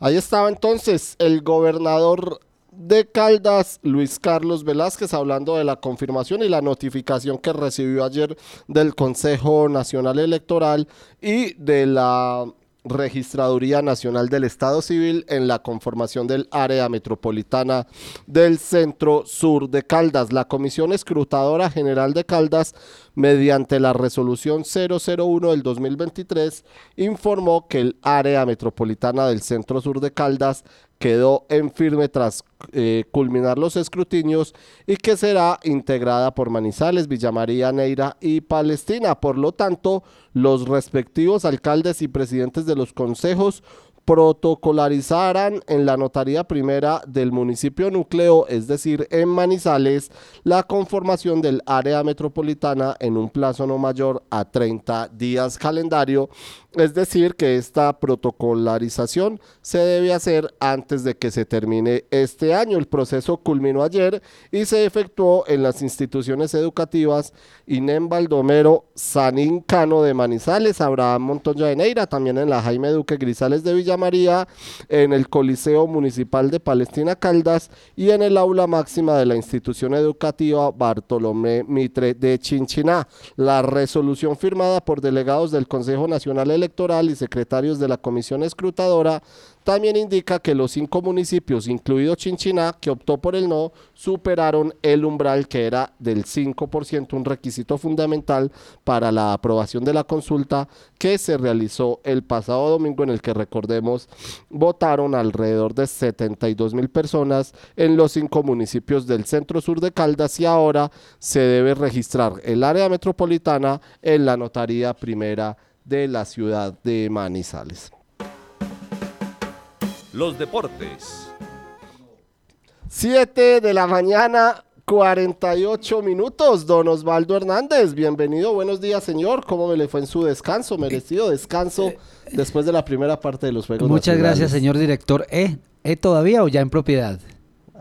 Ahí estaba entonces el gobernador de Caldas, Luis Carlos Velázquez, hablando de la confirmación y la notificación que recibió ayer del Consejo Nacional Electoral y de la Registraduría Nacional del Estado Civil en la conformación del área metropolitana del Centro Sur de Caldas. La Comisión Escrutadora General de Caldas, mediante la resolución 001 del 2023, informó que el área metropolitana del Centro Sur de Caldas quedó en firme tras eh, culminar los escrutinios y que será integrada por Manizales, Villamaría, Neira y Palestina. Por lo tanto, los respectivos alcaldes y presidentes de los consejos protocolarizarán en la notaría primera del municipio núcleo, es decir, en Manizales, la conformación del área metropolitana en un plazo no mayor a 30 días calendario es decir, que esta protocolarización se debe hacer antes de que se termine este año. El proceso culminó ayer y se efectuó en las instituciones educativas INEM Baldomero, Sanín Cano de Manizales, Abraham Montoya de Neira, también en la Jaime Duque Grisales de Villa María, en el Coliseo Municipal de Palestina Caldas y en el aula máxima de la institución educativa Bartolomé Mitre de Chinchiná. La resolución firmada por delegados del Consejo Nacional Electoral y secretarios de la Comisión Escrutadora también indica que los cinco municipios, incluido Chinchiná, que optó por el no, superaron el umbral que era del 5%, un requisito fundamental para la aprobación de la consulta que se realizó el pasado domingo en el que recordemos votaron alrededor de 72 mil personas en los cinco municipios del centro sur de Caldas y ahora se debe registrar el área metropolitana en la notaría primera de la ciudad de Manizales. Los deportes. 7 de la mañana, 48 minutos. Don Osvaldo Hernández, bienvenido. Buenos días, señor. ¿Cómo me le fue en su descanso? Merecido descanso después de la primera parte de los Juegos Muchas Nacionales. gracias, señor director. ¿Eh? ¿Eh todavía o ya en propiedad?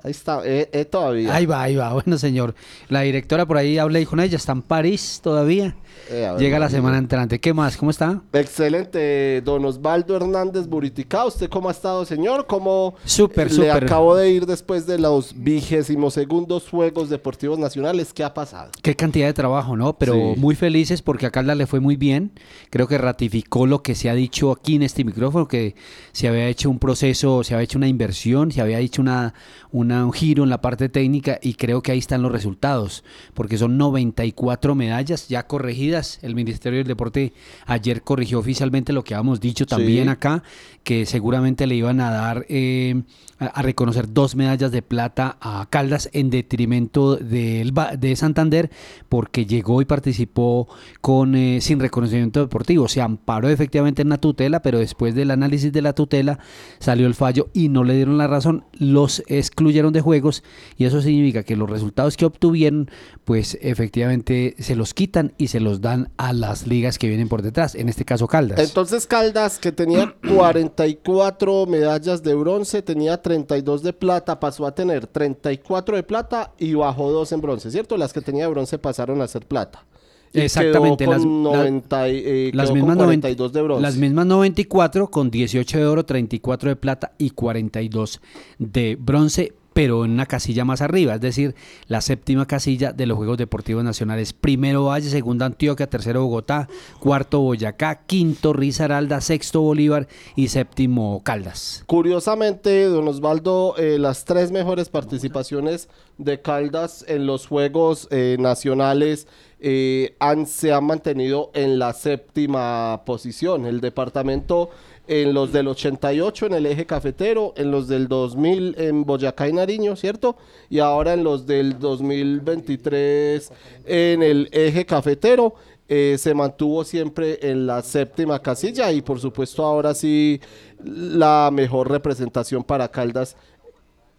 Ahí está, eh, eh, todavía. Ahí va, ahí va. Bueno, señor. La directora por ahí hablé con ella, está en París todavía. Eh, ver, Llega la semana entrante. ¿Qué más? ¿Cómo está? Excelente, don Osvaldo Hernández Buritica. ¿Usted cómo ha estado, señor? ¿Cómo Súper, le acabo de ir después de los vigésimos segundos Juegos Deportivos Nacionales? ¿Qué ha pasado? Qué cantidad de trabajo, ¿no? Pero Sí. muy felices porque a Caldas le fue muy bien. Creo que ratificó lo que se ha dicho aquí en este micrófono, que se había hecho un proceso, se había hecho una inversión, se había hecho una, una- un giro en la parte técnica y creo que ahí están los resultados, porque son 94 medallas ya corregidas. El Ministerio del Deporte ayer corrigió oficialmente lo que habíamos dicho también Sí. acá, que seguramente le iban a dar eh, a, reconocer dos medallas de plata a Caldas en detrimento Ba- de Santander, porque llegó y participó con eh, sin reconocimiento deportivo. Se amparó efectivamente en la tutela, pero después del análisis de la tutela salió el fallo y no le dieron la razón, los excluyeron de juegos y eso significa que los resultados que obtuvieron, pues efectivamente se los quitan y se los dan a las ligas que vienen por detrás, en este caso Caldas. Entonces Caldas, que tenía 44 medallas de bronce, tenía 32 de plata, pasó a tener 34 de plata y bajó 2 en bronce, ¿cierto? Las que tenía de bronce pasaron a ser plata. Y Exactamente, quedó las- con la- 90 y- eh, las quedó con mismas 90 42 de bronce. Las mismas 94 con 18 de oro, 34 de plata y 42 de bronce, pero en una casilla más arriba, es decir, la séptima casilla de los Juegos Deportivos Nacionales. Primero Valle, segundo Antioquia, tercero Bogotá, cuarto Boyacá, quinto Risaralda, sexto Bolívar y séptimo Caldas. Curiosamente, don Osvaldo, eh, las tres mejores participaciones de Caldas en los Juegos eh, Nacionales eh, han, se han mantenido en la séptima posición. El departamento en los del 88 en el eje cafetero, en los del 2000 en Boyacá y Nariño, ¿cierto? Y ahora en los del 2023 en el eje cafetero. eh, se mantuvo siempre en la séptima casilla y por supuesto ahora sí la mejor representación para Caldas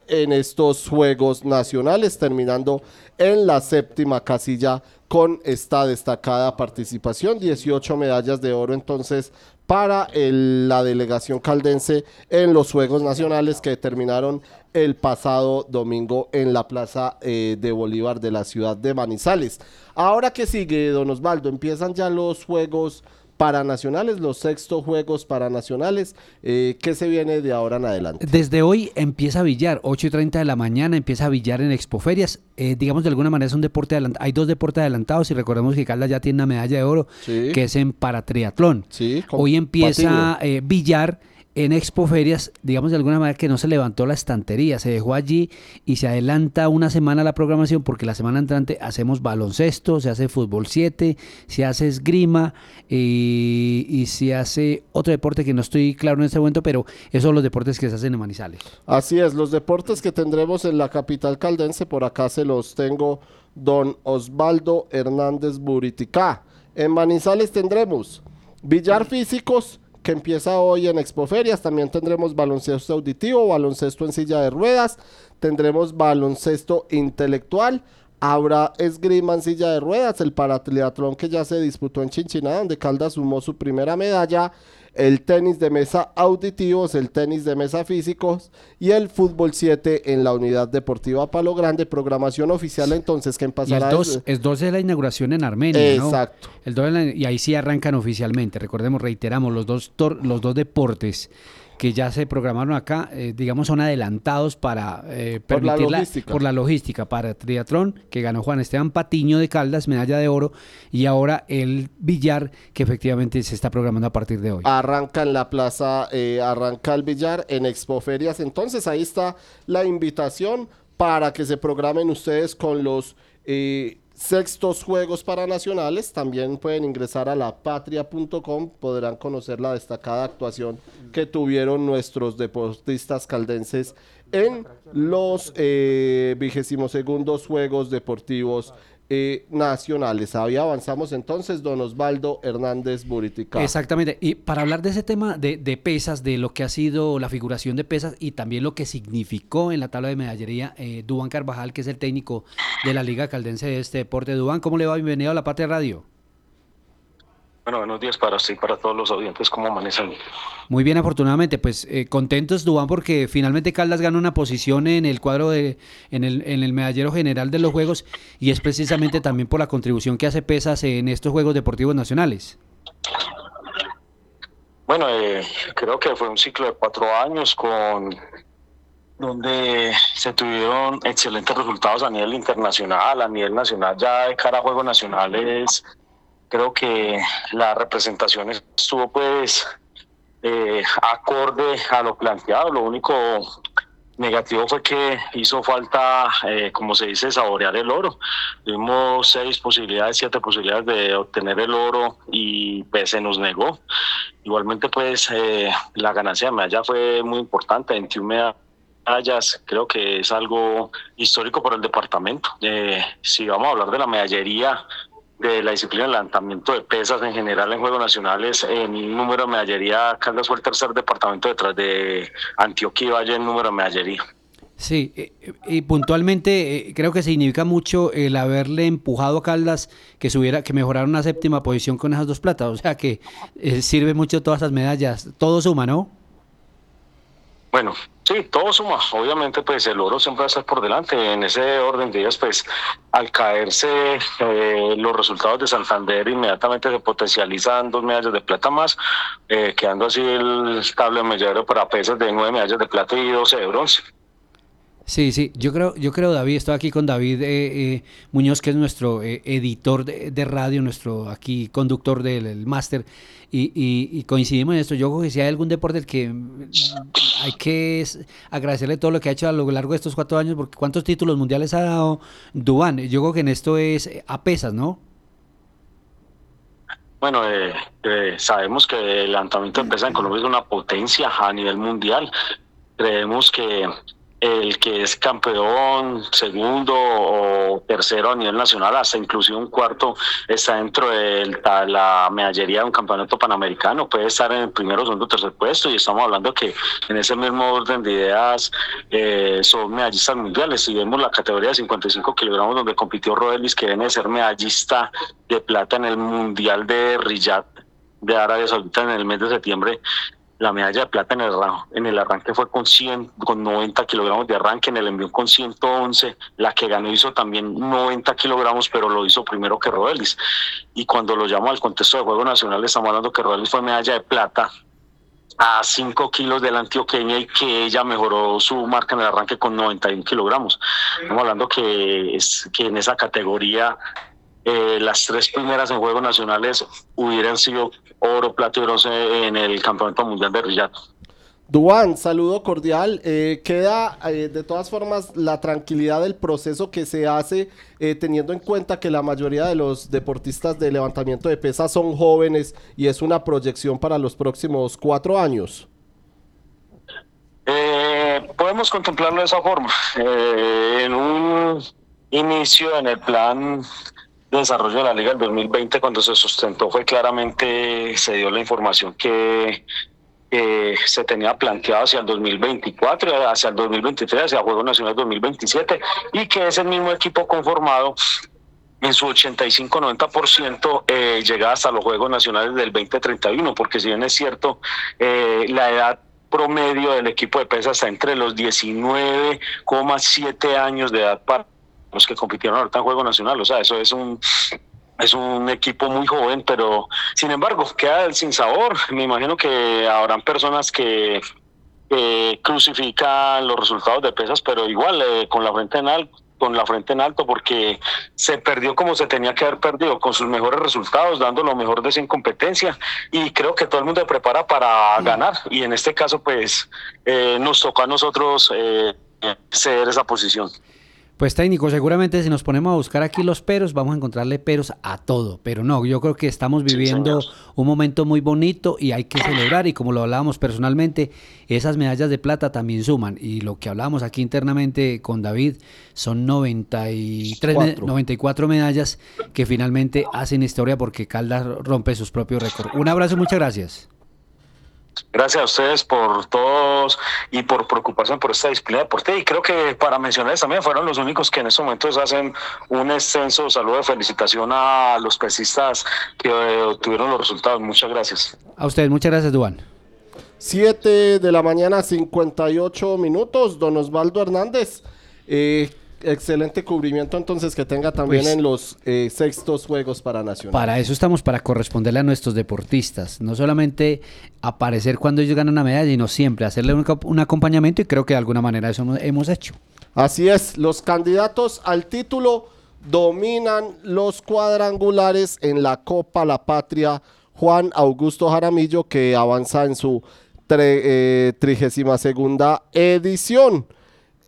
en estos Juegos Nacionales, terminando en la séptima casilla con esta destacada participación, 18 medallas de oro entonces para la delegación caldense en los Juegos Nacionales que terminaron el pasado domingo en la Plaza eh, de Bolívar de la ciudad de Manizales. Ahora que sigue, don Osvaldo, empiezan ya los Juegos Paranacionales, los sextos Juegos Paranacionales. Eh, ¿Qué se viene de ahora en adelante? Desde hoy empieza Villar, 8 y 30 de la mañana empieza Villar en Expoferias. Eh, digamos de alguna manera es un deporte adelantado. Hay dos deportes adelantados y recordemos que Caldas ya tiene una medalla de oro que es en paratriatlón. Sí, hoy empieza eh, Villar en Expoferias, digamos de alguna manera que no se levantó la estantería, se dejó allí y se adelanta una semana la programación porque la semana entrante hacemos baloncesto, se hace fútbol 7, se hace esgrima y, y, se hace otro deporte que no estoy claro en este momento, pero esos son los deportes que se hacen en Manizales. Así es, los deportes que tendremos en la capital caldense, por acá se los tengo don Osvaldo Hernández Buriticá. En Manizales tendremos billar físicos, que empieza hoy en Expoferias. También tendremos baloncesto auditivo, baloncesto en silla de ruedas, tendremos baloncesto intelectual. Habrá esgrima en silla de ruedas, el paratriatlón que ya se disputó en Chinchiná, donde Caldas sumó su primera medalla el tenis de mesa auditivos, el tenis de mesa físicos y el fútbol 7 en la unidad deportiva Palo Grande, programación oficial entonces que empezará... es 12 de la inauguración en Armenia, Exacto. El y ahí sí arrancan oficialmente, recordemos, reiteramos, los dos, los dos deportes que ya se programaron acá, eh, digamos, son adelantados para eh, permitir la por la logística para triatlón, que ganó Juan Esteban Patiño de Caldas, medalla de oro, y ahora el billar, que efectivamente se está programando a partir de hoy. Arranca en la plaza, eh, arranca el billar en Expoferias, entonces ahí está la invitación para que se programen ustedes con los sextos Juegos Paranacionales. También pueden ingresar a lapatria.com, podrán conocer la destacada actuación que tuvieron nuestros deportistas caldenses en los eh, vigésimos segundos Juegos Deportivos eh, nacionales. Ahí avanzamos entonces, don Osvaldo Hernández Buritica. Exactamente. Y para hablar de ese tema de, pesas, de lo que ha sido la figuración de pesas y también lo que significó en la tabla de medallería, eh, Dubán Carvajal, que es el técnico de la Liga Caldense de este deporte. Dubán, ¿cómo le va? Bienvenido a la Patria Radio. Bueno, buenos días para sí, para todos los oyentes, ¿cómo amanecen? Muy bien, afortunadamente, pues eh, contentos, Dubán, porque finalmente Caldas gana una posición en el cuadro de, en el, en el medallero general de los Juegos y es precisamente también por la contribución que hace Pesas en estos Juegos Deportivos Nacionales. Bueno, eh, creo que fue un ciclo de cuatro años con donde se tuvieron excelentes resultados a nivel internacional, a nivel nacional, ya de cara a Juegos Nacionales creo que la representación estuvo pues eh, acorde a lo planteado. Lo único negativo fue que hizo falta, eh, como se dice, saborear el oro. Tuvimos seis posibilidades, siete posibilidades de obtener el oro y pues se nos negó. Igualmente pues eh, la ganancia de medalla fue muy importante, 21 medallas, creo que es algo histórico para el departamento. si vamos a hablar de la medallería, de la disciplina del levantamiento de pesas en general en Juegos Nacionales. En número de medallería, Caldas fue el tercer departamento detrás de Antioquia y Valle en número de medallería. Sí, eh, y puntualmente eh, creo que significa mucho el haberle empujado a Caldas que subiera, que mejorara una séptima posición con esas dos platas. O sea que eh, sirve mucho todas esas medallas. Todo suma, ¿no? Bueno, Sí, todo suma. Obviamente, pues el oro siempre va a estar por delante. En ese orden de días, pues al caerse eh, los resultados de Santander, inmediatamente se potencializan dos medallas de plata más, eh, quedando así el estable medallero para pesas de nueve medallas de plata y doce de bronce. Sí, sí, yo creo, yo creo, David, estoy aquí con David eh, Muñoz, que es nuestro editor de, radio, nuestro aquí conductor del máster, y, coincidimos en esto. Yo creo que si hay algún deporte que hay que agradecerle todo lo que ha hecho a lo largo de estos cuatro años, porque cuántos títulos mundiales ha dado Dubán. Yo creo que en esto es a pesas, ¿no? Bueno, eh, eh, sabemos que el lanzamiento de pesas en Colombia es una potencia a nivel mundial. Creemos que el que es campeón, segundo o tercero a nivel nacional, hasta inclusive un cuarto está dentro de la medallería de un campeonato panamericano, puede estar en el primero, segundo, tercer puesto y estamos hablando que en ese mismo orden de ideas eh, son medallistas mundiales. Si vemos la categoría de 55 kilogramos donde compitió Rodelis, que viene de ser medallista de plata en el Mundial de Riyadh de Arabia Saudita en el mes de septiembre, la medalla de plata en el, en el arranque fue con 100, con 90 kilogramos de arranque, en el envío con 111, la que ganó hizo también 90 kilogramos, pero lo hizo primero que Rodelis. Y cuando lo llamo al contexto de Juego Nacional, estamos hablando que Rodelis fue medalla de plata a 5 kilos de la antioqueña y que ella mejoró su marca en el arranque con 91 kilogramos. Estamos hablando que, es, que en esa categoría eh, las tres primeras en Juegos Nacionales hubieran sido oro, plata y bronce en el Campeonato Mundial de Riyadh. Duan, saludo cordial. Eh, queda eh, de todas formas la tranquilidad del proceso que se hace teniendo en cuenta que la mayoría de los deportistas de levantamiento de pesas son jóvenes y es una proyección para los próximos cuatro años. podemos contemplarlo de esa forma. en un inicio en el plan desarrollo de la liga del 2020 cuando se sustentó fue claramente, se dio la información que se tenía planteado hacia el 2024, hacia el 2023, hacia el Juego Nacional 2027 y que ese mismo equipo conformado en su 85-90% eh, llega hasta los Juegos Nacionales del 2031, porque si bien es cierto, eh, la edad promedio del equipo de pesas está entre los 19,7 años de edad para los que compitieron ahorita en Juego Nacional. O sea, eso es un es un equipo muy joven, pero sin embargo queda el sin sabor. Me imagino que habrán personas que crucifican los resultados de pesas, pero igual eh, con la frente en alto con la frente en alto porque se perdió como se tenía que haber perdido, con sus mejores resultados, dando lo mejor de su incompetencia y creo que todo el mundo se prepara para ganar y en este caso pues eh, nos toca a nosotros eh, ceder esa posición. Pues técnico, seguramente si nos ponemos a buscar aquí los peros, vamos a encontrarle peros a todo. Pero no, yo creo que estamos viviendo un momento muy bonito y hay que celebrar. Y como lo hablábamos personalmente, esas medallas de plata también suman. Y lo que hablábamos aquí internamente con David son 93, 94 medallas que finalmente hacen historia porque Caldas rompe sus propios récords. Un abrazo, muchas gracias. Gracias a ustedes por todos y por preocupación por esta disciplina deportiva. Y creo que para mencionarles también fueron los únicos que en estos momentos hacen un extenso saludo de felicitación a los pesistas que eh, obtuvieron los resultados. Muchas gracias. A ustedes, muchas gracias, Duan. 7 de la mañana, 58 minutos. Don Osvaldo Hernández. Eh, excelente cubrimiento entonces que tenga también pues en los eh, sextos Juegos para Nacional. Para eso estamos, para corresponderle a nuestros deportistas. No solamente aparecer cuando ellos ganan una medalla, sino siempre hacerle un, acompañamiento y creo que de alguna manera eso hemos hecho. Así es, los candidatos al título dominan los cuadrangulares en la Copa La Patria. Juan Augusto Jaramillo que avanza en su eh, trigésima segunda edición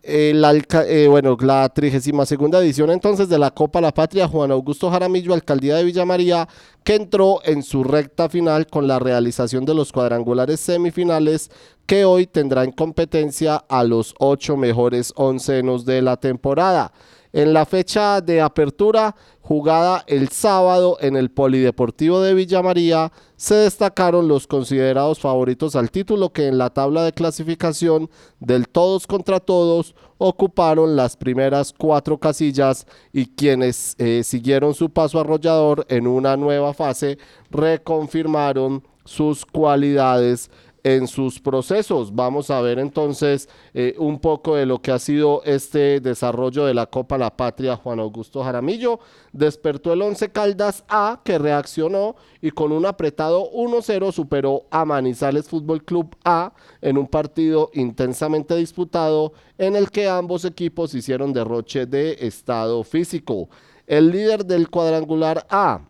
eh, bueno, la 32 segunda edición entonces de la Copa La Patria, Juan Augusto Jaramillo, alcaldía de Villa María, que entró en su recta final con la realización de los cuadrangulares semifinales que hoy tendrá en competencia a los ocho mejores oncenos de la temporada. En la fecha de apertura, jugada el sábado en el Polideportivo de Villa María, se destacaron los considerados favoritos al título que en la tabla de clasificación del todos contra todos ocuparon las primeras cuatro casillas y quienes eh, siguieron su paso arrollador en una nueva fase reconfirmaron sus cualidades en sus procesos. Vamos a ver entonces eh, un poco de lo que ha sido este desarrollo de la Copa La Patria Juan Augusto Jaramillo. Despertó el 11 Caldas A que reaccionó y con un apretado 1-0 superó a Manizales Fútbol Club A en un partido intensamente disputado en el que ambos equipos hicieron derroche de estado físico. El líder del cuadrangular A,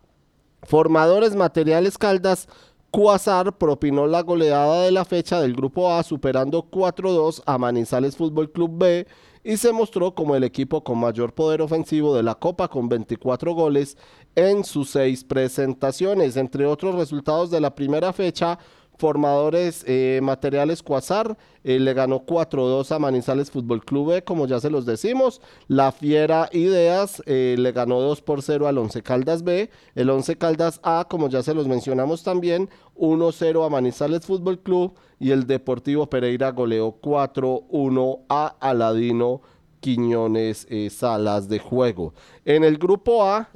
Formadores Materiales Caldas, Cuasar propinó la goleada de la fecha del Grupo A superando 4-2 a Manizales Fútbol Club B y se mostró como el equipo con mayor poder ofensivo de la Copa con 24 goles en sus seis presentaciones. Entre otros resultados de la primera fecha, Formadores eh, Materiales Cuasar eh, le ganó 4-2 a Manizales Fútbol Club B, como ya se los decimos. La Fiera Ideas eh, le ganó 2 por 0 al Once Caldas B. El Once Caldas A, como ya se los mencionamos también, 1-0 a Manizales Fútbol Club. Y el Deportivo Pereira goleó 4-1 a Aladino Quiñones salas de juego. En el grupo A,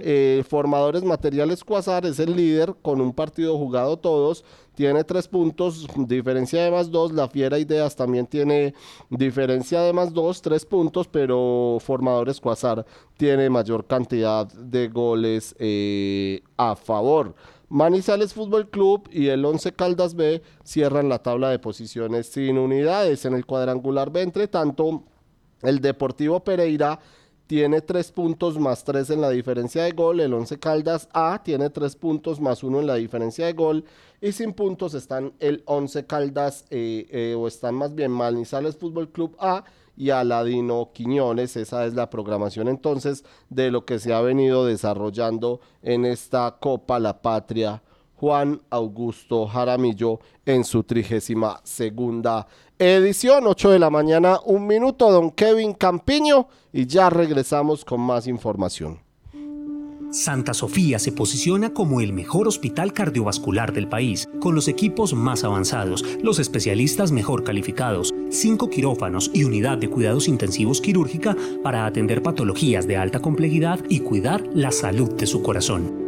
Formadores Materiales Cuasar es el líder con un partido jugado todos. Tiene tres puntos, diferencia de más dos. La Fiera Ideas también tiene diferencia de más dos, tres puntos, pero Formadores Cuasar tiene mayor cantidad de goles eh, a favor. Manizales Fútbol Club y el Once Caldas B cierran la tabla de posiciones sin unidades en el cuadrangular B. Entre tanto, el Deportivo Pereira tiene tres puntos más tres en la diferencia de gol. El Once Caldas A tiene tres puntos más uno en la diferencia de gol. Y sin puntos están el Once Caldas, eh, eh, o están más bien Manizales Fútbol Club A y Aladino Quiñones. Esa es la programación entonces de lo que se ha venido desarrollando en esta Copa La Patria. Juan Augusto Jaramillo en su trigésima segunda edición, 8 de la mañana, un minuto, don Kevin Campiño, y ya regresamos con más información. Santa Sofía se posiciona como el mejor hospital cardiovascular del país, con los equipos más avanzados, los especialistas mejor calificados, cinco quirófanos y unidad de cuidados intensivos quirúrgica para atender patologías de alta complejidad y cuidar la salud de su corazón.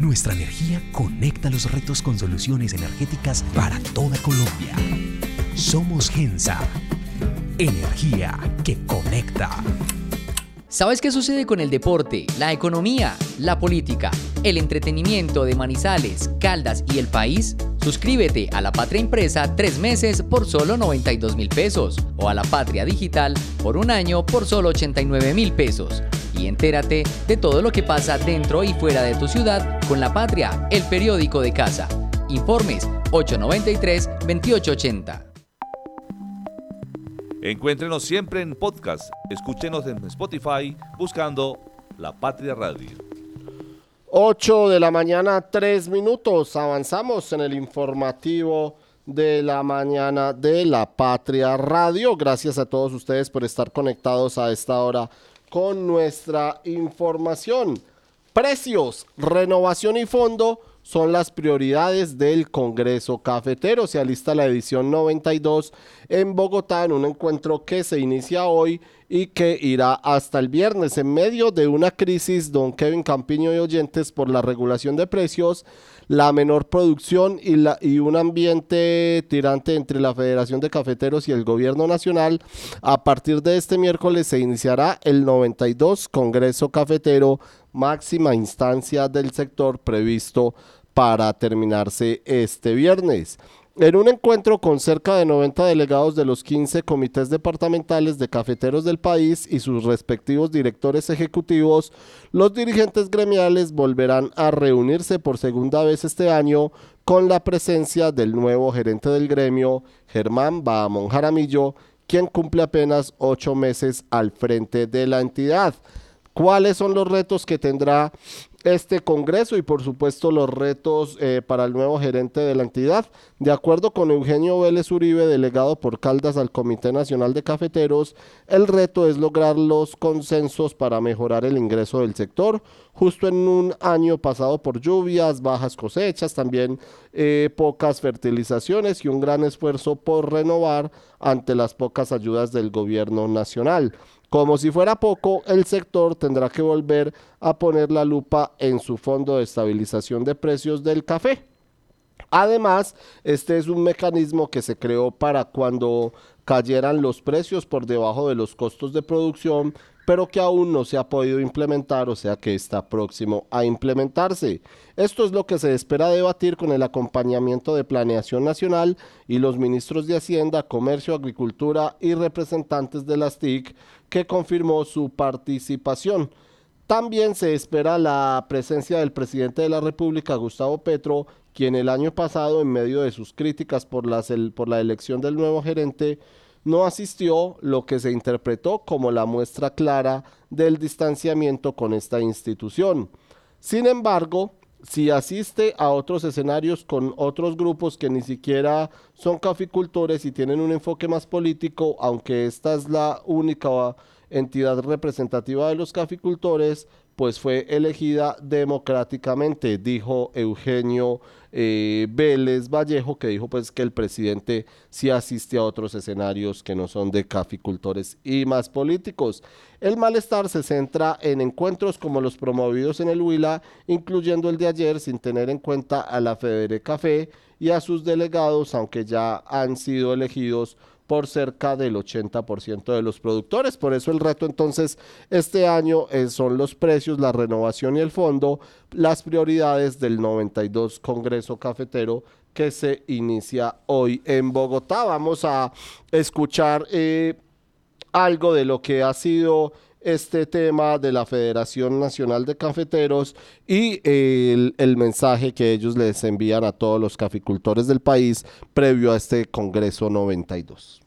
Nuestra energía conecta los retos con soluciones energéticas para toda Colombia. Somos Gensa. Energía que conecta. ¿Sabes qué sucede con el deporte, la economía, la política, el entretenimiento de Manizales, Caldas y el país? Suscríbete a La Patria Impresa tres meses por solo 92 mil pesos o a La Patria Digital por un año por solo 89 mil pesos y entérate de todo lo que pasa dentro y fuera de tu ciudad con La Patria, el periódico de casa. Informes 893-2880. Encuéntrenos siempre en podcast. Escúchenos en Spotify buscando La Patria Radio. 8 de la mañana, 3 minutos. Avanzamos en el informativo de la mañana de La Patria Radio. Gracias a todos ustedes por estar conectados a esta hora con nuestra información. Precios, renovación y fondo son las prioridades del Congreso Cafetero. Se alista la edición 92 en Bogotá en un encuentro que se inicia hoy y que irá hasta el viernes en medio de una crisis, don Kevin Campiño y oyentes, por la regulación de precios la menor producción y, la, y un ambiente tirante entre la Federación de Cafeteros y el Gobierno Nacional. A partir de este miércoles se iniciará el 92 Congreso Cafetero, máxima instancia del sector previsto para terminarse este viernes. En un encuentro con cerca de 90 delegados de los 15 comités departamentales de cafeteros del país y sus respectivos directores ejecutivos, los dirigentes gremiales volverán a reunirse por segunda vez este año con la presencia del nuevo gerente del gremio, Germán Bahamón Jaramillo, quien cumple apenas ocho meses al frente de la entidad. ¿Cuáles son los retos que tendrá este Congreso y por supuesto los retos eh, para el nuevo gerente de la entidad. De acuerdo con Eugenio Vélez Uribe, delegado por Caldas al Comité Nacional de Cafeteros, el reto es lograr los consensos para mejorar el ingreso del sector, justo en un año pasado por lluvias, bajas cosechas, también eh, pocas fertilizaciones y un gran esfuerzo por renovar ante las pocas ayudas del gobierno nacional. Como si fuera poco, el sector tendrá que volver a poner la lupa en su fondo de estabilización de precios del café. Además, este es un mecanismo que se creó para cuando cayeran los precios por debajo de los costos de producción, pero que aún no se ha podido implementar, o sea que está próximo a implementarse. Esto es lo que se espera debatir con el acompañamiento de Planeación Nacional y los ministros de Hacienda, Comercio, Agricultura y representantes de las TIC, que confirmó su participación. También se espera la presencia del presidente de la República, Gustavo Petro, quien el año pasado, en medio de sus críticas por, por la elección del nuevo gerente, no asistió, lo que se interpretó como la muestra clara del distanciamiento con esta institución. Sin embargo, si asiste a otros escenarios con otros grupos que ni siquiera son caficultores y tienen un enfoque más político, aunque esta es la única entidad representativa de los caficultores, pues fue elegida democráticamente, dijo Eugenio eh, Vélez Vallejo, que dijo pues que el presidente sí asiste a otros escenarios que no son de caficultores y más políticos. El malestar se centra en encuentros como los promovidos en el Huila, incluyendo el de ayer, sin tener en cuenta a la Federe Café y a sus delegados, aunque ya han sido elegidos por cerca del 80% de los productores. Por eso el reto entonces este año son los precios, la renovación y el fondo, las prioridades del 92 Congreso Cafetero que se inicia hoy en Bogotá. Vamos a escuchar eh, algo de lo que ha sido este tema de la Federación Nacional de Cafeteros y el, el, mensaje que ellos les envían a todos los caficultores del país previo a este Congreso 92.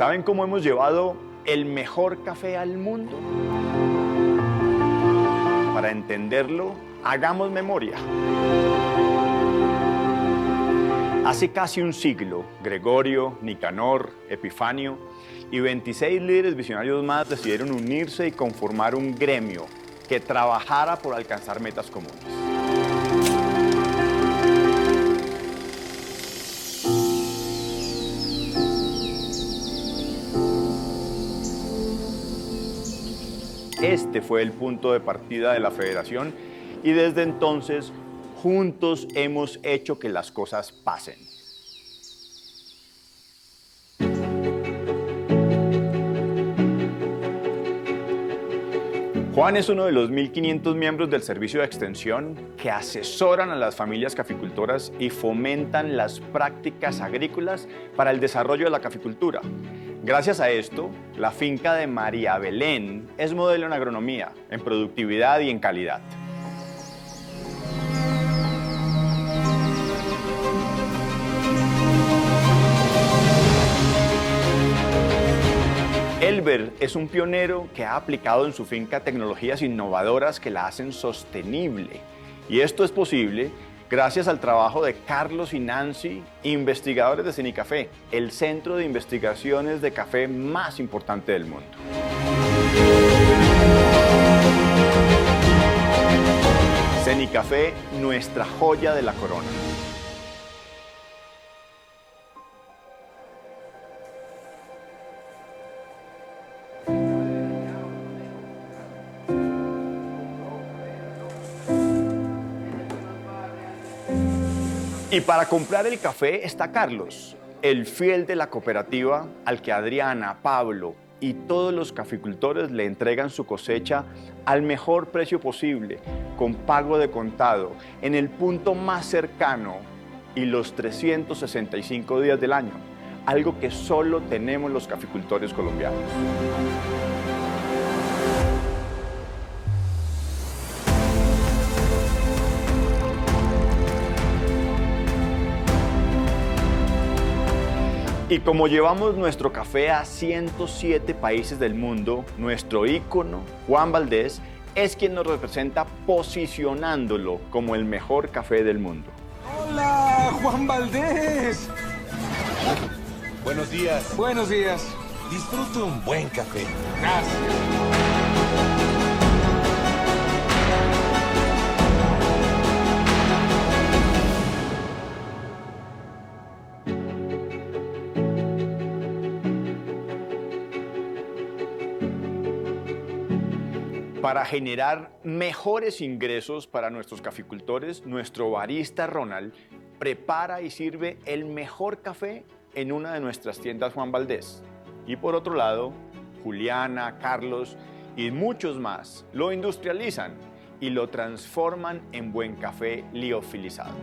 ¿Saben cómo hemos llevado el mejor café al mundo? Para entenderlo, hagamos memoria. Hace casi un siglo, Gregorio, Nicanor, Epifanio y 26 líderes visionarios más decidieron unirse y conformar un gremio que trabajara por alcanzar metas comunes. Este fue el punto de partida de la federación y desde entonces juntos hemos hecho que las cosas pasen. Juan es uno de los 1.500 miembros del servicio de extensión que asesoran a las familias caficultoras y fomentan las prácticas agrícolas para el desarrollo de la caficultura. Gracias a esto, la finca de María Belén es modelo en agronomía, en productividad y en calidad. Elber es un pionero que ha aplicado en su finca tecnologías innovadoras que la hacen sostenible. Y esto es posible gracias al trabajo de Carlos y Nancy, investigadores de Cenicafé, el centro de investigaciones de café más importante del mundo. Cenicafé, nuestra joya de la corona. Y para comprar el café está Carlos, el fiel de la cooperativa al que Adriana, Pablo y todos los caficultores le entregan su cosecha al mejor precio posible, con pago de contado, en el punto más cercano y los 365 días del año, algo que solo tenemos los caficultores colombianos. Y como llevamos nuestro café a 107 países del mundo, nuestro ícono, Juan Valdés, es quien nos representa posicionándolo como el mejor café del mundo. Hola, Juan Valdés. Buenos días. Buenos días. Disfruto un buen café. Gracias. Para generar mejores ingresos para nuestros caficultores, nuestro barista Ronald prepara y sirve el mejor café en una de nuestras tiendas Juan Valdés. Y por otro lado, Juliana, Carlos y muchos más lo industrializan y lo transforman en buen café liofilizado.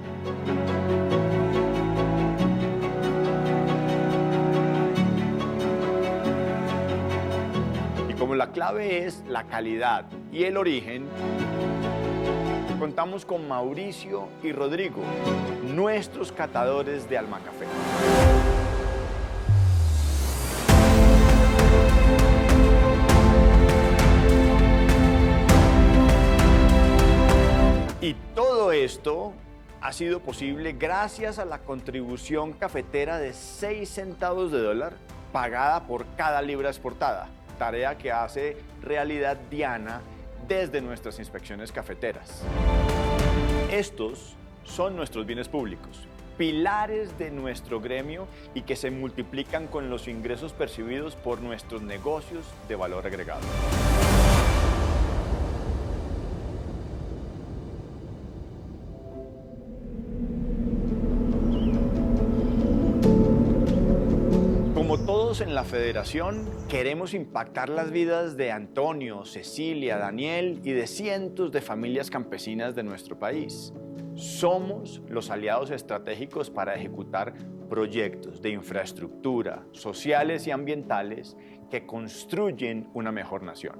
La clave es la calidad y el origen, contamos con Mauricio y Rodrigo, nuestros catadores de Alma Café. Y todo esto ha sido posible gracias a la contribución cafetera de 6 centavos de dólar pagada por cada libra exportada, tarea que hace realidad Diana desde nuestras inspecciones cafeteras. Estos son nuestros bienes públicos, pilares de nuestro gremio y que se multiplican con los ingresos percibidos por nuestros negocios de valor agregado. En la federación, queremos impactar las vidas de Antonio, Cecilia, Daniel y de cientos de familias campesinas de nuestro país. Somos los aliados estratégicos para ejecutar proyectos de infraestructura, sociales y ambientales que construyen una mejor nación.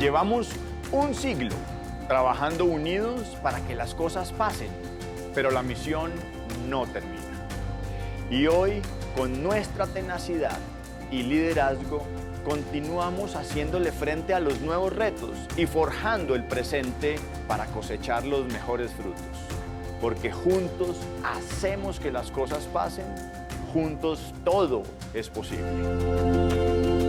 Llevamos un siglo trabajando unidos para que las cosas pasen, pero la misión no termina. Y hoy, con nuestra tenacidad y liderazgo, continuamos haciéndole frente a los nuevos retos y forjando el presente para cosechar los mejores frutos. Porque juntos hacemos que las cosas pasen, juntos todo es posible.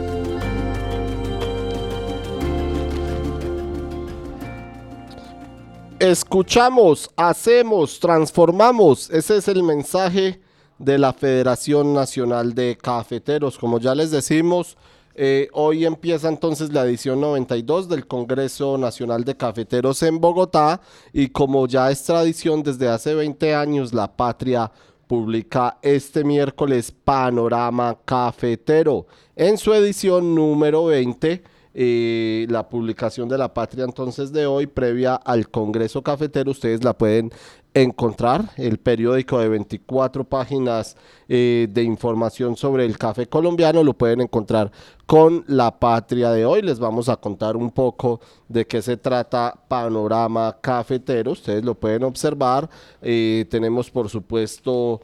Escuchamos, hacemos, transformamos. Ese es el mensaje de la Federación Nacional de Cafeteros. Como ya les decimos, eh, hoy empieza entonces la edición 92 del Congreso Nacional de Cafeteros en Bogotá y como ya es tradición desde hace 20 años, la patria publica este miércoles Panorama Cafetero en su edición número 20 eh, la publicación de la patria entonces de hoy, previa al Congreso Cafetero, ustedes la pueden encontrar, el periódico de 24 páginas eh, de información sobre el café colombiano, lo pueden encontrar con la patria de hoy. Les vamos a contar un poco de qué se trata Panorama Cafetero, ustedes lo pueden observar. Eh, tenemos por supuesto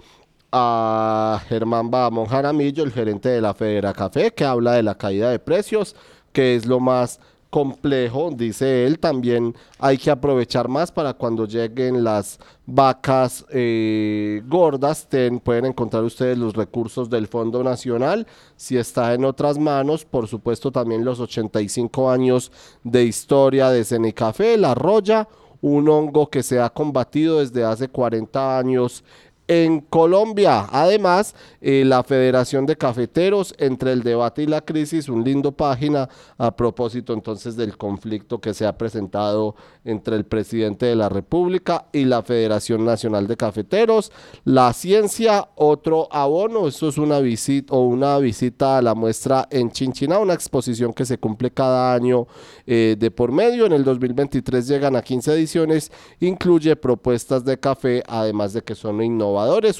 a Germán Bahamón Jaramillo, el gerente de la Federa Café, que habla de la caída de precios que es lo más complejo, dice él, también hay que aprovechar más para cuando lleguen las vacas eh, gordas, pueden encontrar ustedes los recursos del Fondo Nacional, si está en otras manos, por supuesto también los 85 años de historia de Cenicafé, la roya, un hongo que se ha combatido desde hace 40 años en Colombia. Además, eh, la Federación de Cafeteros, entre el debate y la crisis, un lindo página a propósito entonces del conflicto que se ha presentado entre el presidente de la República y la Federación Nacional de Cafeteros. La ciencia, otro abono, esto es una visita o una visita a la muestra en Chinchina, una exposición que se cumple cada año eh, de por medio. En el 2023 llegan a 15 ediciones, incluye propuestas de café, además de que son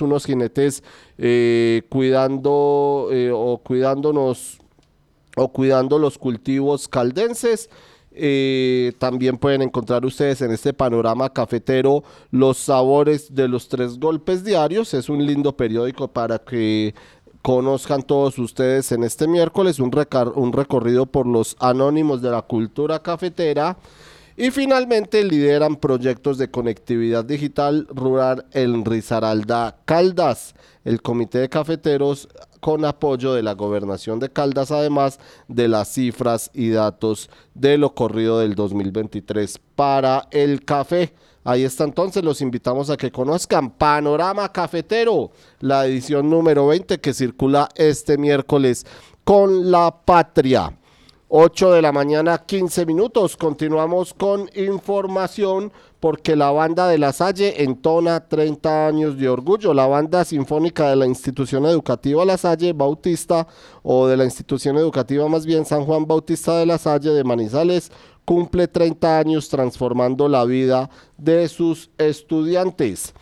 unos jinetes eh, cuidando eh, o cuidándonos o cuidando los cultivos caldenses. Eh, también pueden encontrar ustedes en este panorama cafetero los sabores de los tres golpes diarios. Es un lindo periódico para que conozcan todos ustedes en este miércoles un, un recorrido por los anónimos de la cultura cafetera. Y finalmente lideran proyectos de conectividad digital rural en Risaralda Caldas. El Comité de Cafeteros con apoyo de la gobernación de Caldas, además de las cifras y datos de lo corrido del 2023 para el café. Ahí está entonces, los invitamos a que conozcan Panorama Cafetero, la edición número 20 que circula este miércoles con la patria. 8 de la mañana, 15 minutos. Continuamos con información porque la banda de La Salle entona 30 años de orgullo. La banda sinfónica de la institución educativa La Salle Bautista o de la institución educativa más bien San Juan Bautista de La Salle de Manizales cumple 30 años transformando la vida de sus estudiantes.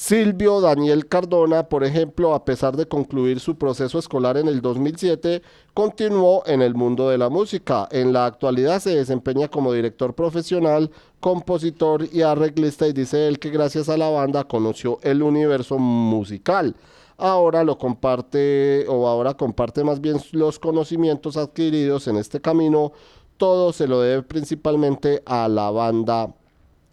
Silvio Daniel Cardona, por ejemplo, a pesar de concluir su proceso escolar en el 2007, continuó en el mundo de la música. En la actualidad se desempeña como director profesional, compositor y arreglista y dice él que gracias a la banda conoció el universo musical. Ahora lo comparte o ahora comparte más bien los conocimientos adquiridos en este camino. Todo se lo debe principalmente a la banda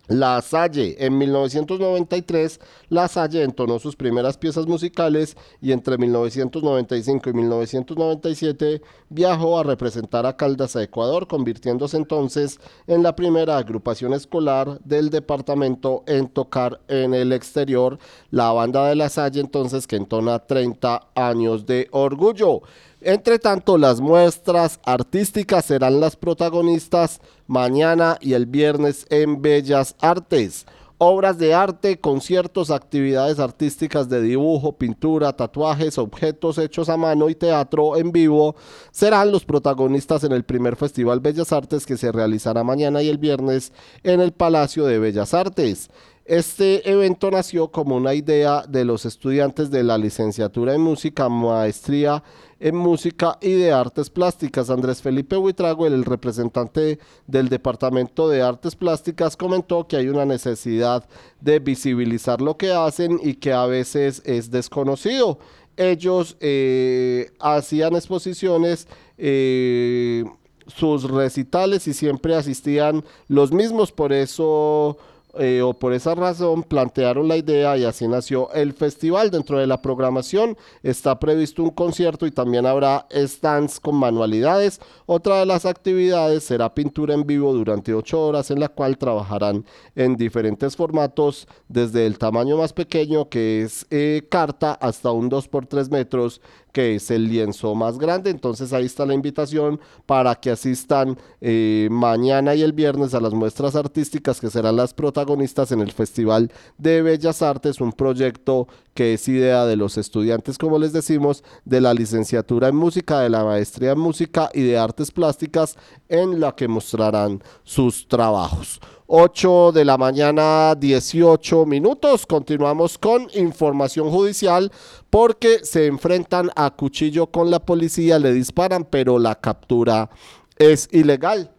la Salle. En 1993, La Salle entonó sus primeras piezas musicales y entre 1995 y 1997 viajó a representar a Caldas a Ecuador, convirtiéndose entonces en la primera agrupación escolar del departamento en tocar en el exterior. La banda de La Salle entonces que entona 30 años de orgullo. Entre tanto, las muestras artísticas serán las protagonistas mañana y el viernes en Bellas Artes. Obras de arte, conciertos, actividades artísticas de dibujo, pintura, tatuajes, objetos hechos a mano y teatro en vivo serán los protagonistas en el primer Festival Bellas Artes que se realizará mañana y el viernes en el Palacio de Bellas Artes. Este evento nació como una idea de los estudiantes de la licenciatura en música, maestría en música y de artes plásticas. Andrés Felipe Huitrago, el representante del Departamento de Artes Plásticas, comentó que hay una necesidad de visibilizar lo que hacen y que a veces es desconocido. Ellos eh, hacían exposiciones. Eh, sus recitales y siempre asistían los mismos, por eso eh, o por esa razón plantearon la idea y así nació el festival. Dentro de la programación está previsto un concierto y también habrá stands con manualidades. Otra de las actividades será pintura en vivo durante ocho horas en la cual trabajarán en diferentes formatos desde el tamaño más pequeño que es eh, carta hasta un 2 por 3 metros que es el lienzo más grande. Entonces ahí está la invitación para que asistan eh, mañana y el viernes a las muestras artísticas que serán las protagonistas en el Festival de Bellas Artes, un proyecto que es idea de los estudiantes, como les decimos, de la licenciatura en música, de la maestría en música y de artes plásticas, en la que mostrarán sus trabajos. 8 de la mañana, 18 minutos. Continuamos con información judicial porque se enfrentan a cuchillo con la policía, le disparan, pero la captura es ilegal.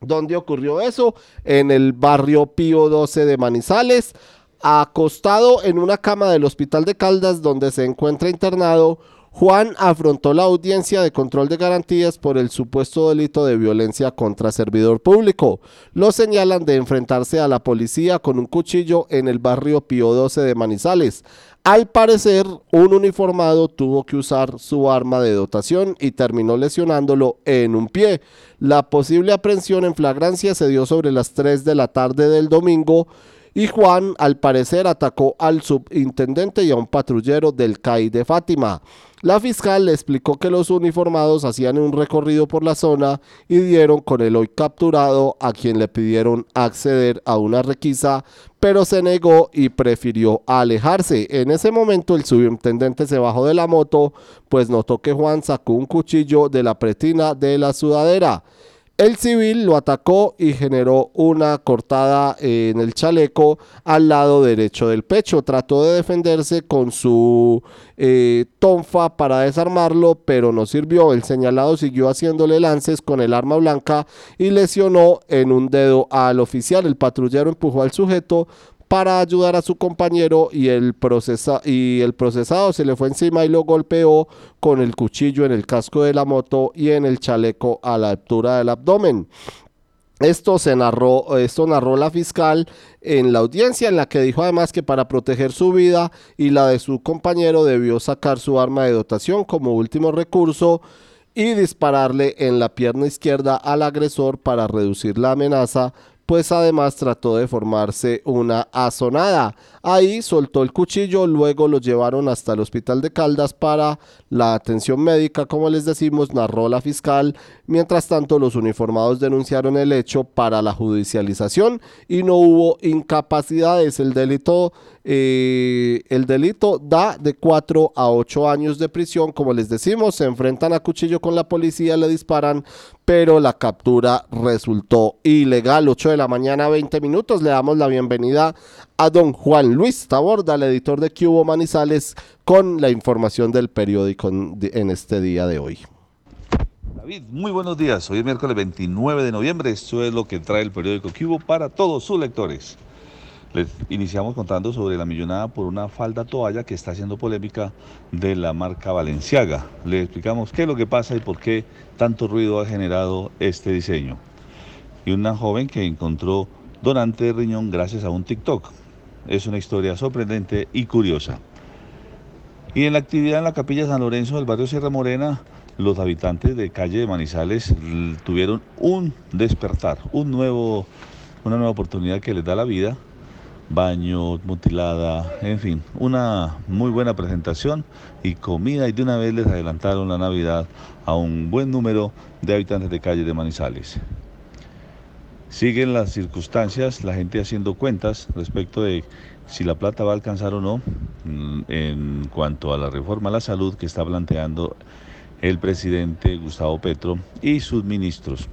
¿Dónde ocurrió eso? En el barrio Pío 12 de Manizales, acostado en una cama del Hospital de Caldas donde se encuentra internado Juan afrontó la audiencia de control de garantías por el supuesto delito de violencia contra servidor público. Lo señalan de enfrentarse a la policía con un cuchillo en el barrio Pío 12 de Manizales. Al parecer, un uniformado tuvo que usar su arma de dotación y terminó lesionándolo en un pie. La posible aprehensión en flagrancia se dio sobre las 3 de la tarde del domingo y Juan al parecer atacó al subintendente y a un patrullero del CAI de Fátima. La fiscal le explicó que los uniformados hacían un recorrido por la zona y dieron con el hoy capturado a quien le pidieron acceder a una requisa, pero se negó y prefirió alejarse. En ese momento el subintendente se bajó de la moto, pues notó que Juan sacó un cuchillo de la pretina de la sudadera. El civil lo atacó y generó una cortada en el chaleco al lado derecho del pecho. Trató de defenderse con su eh, tonfa para desarmarlo, pero no sirvió. El señalado siguió haciéndole lances con el arma blanca y lesionó en un dedo al oficial. El patrullero empujó al sujeto para ayudar a su compañero y el, procesa y el procesado se le fue encima y lo golpeó con el cuchillo en el casco de la moto y en el chaleco a la altura del abdomen. Esto se narró, esto narró la fiscal en la audiencia en la que dijo además que para proteger su vida y la de su compañero debió sacar su arma de dotación como último recurso y dispararle en la pierna izquierda al agresor para reducir la amenaza, pues además trató de formarse una azonada. Ahí soltó el cuchillo, luego lo llevaron hasta el hospital de Caldas para la atención médica, como les decimos, narró la fiscal. Mientras tanto, los uniformados denunciaron el hecho para la judicialización y no hubo incapacidades. El delito, eh, el delito da de 4 a 8 años de prisión, como les decimos, se enfrentan a cuchillo con la policía, le disparan, pero la captura resultó ilegal. 8 de la mañana, 20 minutos. Le damos la bienvenida a don Juan Luis Taborda, el editor de Cubo Manizales, con la información del periódico en, este día de hoy. David, muy buenos días. Hoy es miércoles 29 de noviembre. Esto es lo que trae el periódico Cubo para todos sus lectores. Les iniciamos contando sobre la millonada por una falda toalla que está haciendo polémica de la marca Valenciaga. Les explicamos qué es lo que pasa y por qué tanto ruido ha generado este diseño. Y una joven que encontró donante de riñón gracias a un TikTok. Es una historia sorprendente y curiosa. Y en la actividad en la capilla San Lorenzo del barrio Sierra Morena, los habitantes de calle de Manizales tuvieron un despertar, una nueva oportunidad que les da la vida. Baño, mutilada, en fin, una muy buena presentación y comida y de una vez les adelantaron la Navidad a un buen número de habitantes de calle de Manizales. Siguen las circunstancias, la gente haciendo cuentas respecto de si la plata va a alcanzar o no mm, en cuanto a la reforma a la salud que está planteando el presidente Gustavo Petro y sus ministros.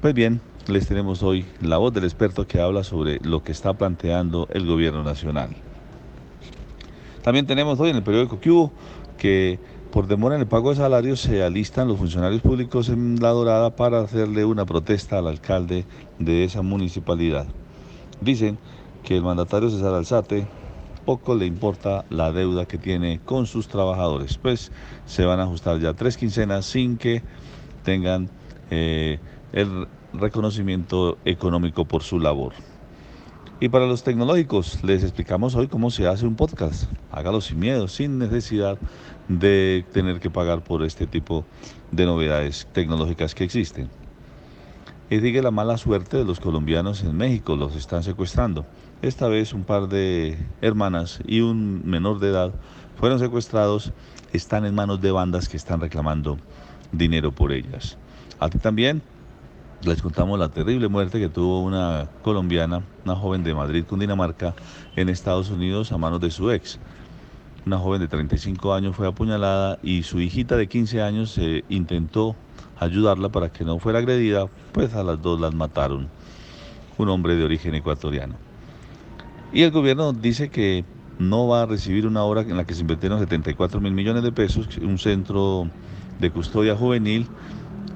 Pues bien, les tenemos hoy la voz del experto que habla sobre lo que está planteando el gobierno nacional. También tenemos hoy en el periódico Cubo que por demora en el pago de salarios se alistan los funcionarios públicos en La Dorada para hacerle una protesta al alcalde de esa municipalidad. Dicen que el mandatario César Alzate poco le importa la deuda que tiene con sus trabajadores, pues se van a ajustar ya tres quincenas sin que tengan eh, el reconocimiento económico por su labor. Y para los tecnológicos, les explicamos hoy cómo se hace un podcast. Hágalo sin miedo, sin necesidad de tener que pagar por este tipo de novedades tecnológicas que existen. Y sigue la mala suerte de los colombianos en México, los están secuestrando. Esta vez un par de hermanas y un menor de edad fueron secuestrados, están en manos de bandas que están reclamando dinero por ellas. A ti también les contamos la terrible muerte que tuvo una colombiana, una joven de Madrid, Cundinamarca, en Estados Unidos a manos de su ex. Una joven de 35 años fue apuñalada y su hijita de 15 años se intentó ayudarla para que no fuera agredida, pues a las dos las mataron. Un hombre de origen ecuatoriano. Y el gobierno dice que no va a recibir una obra en la que se invirtieron 74 mil millones de pesos, un centro de custodia juvenil,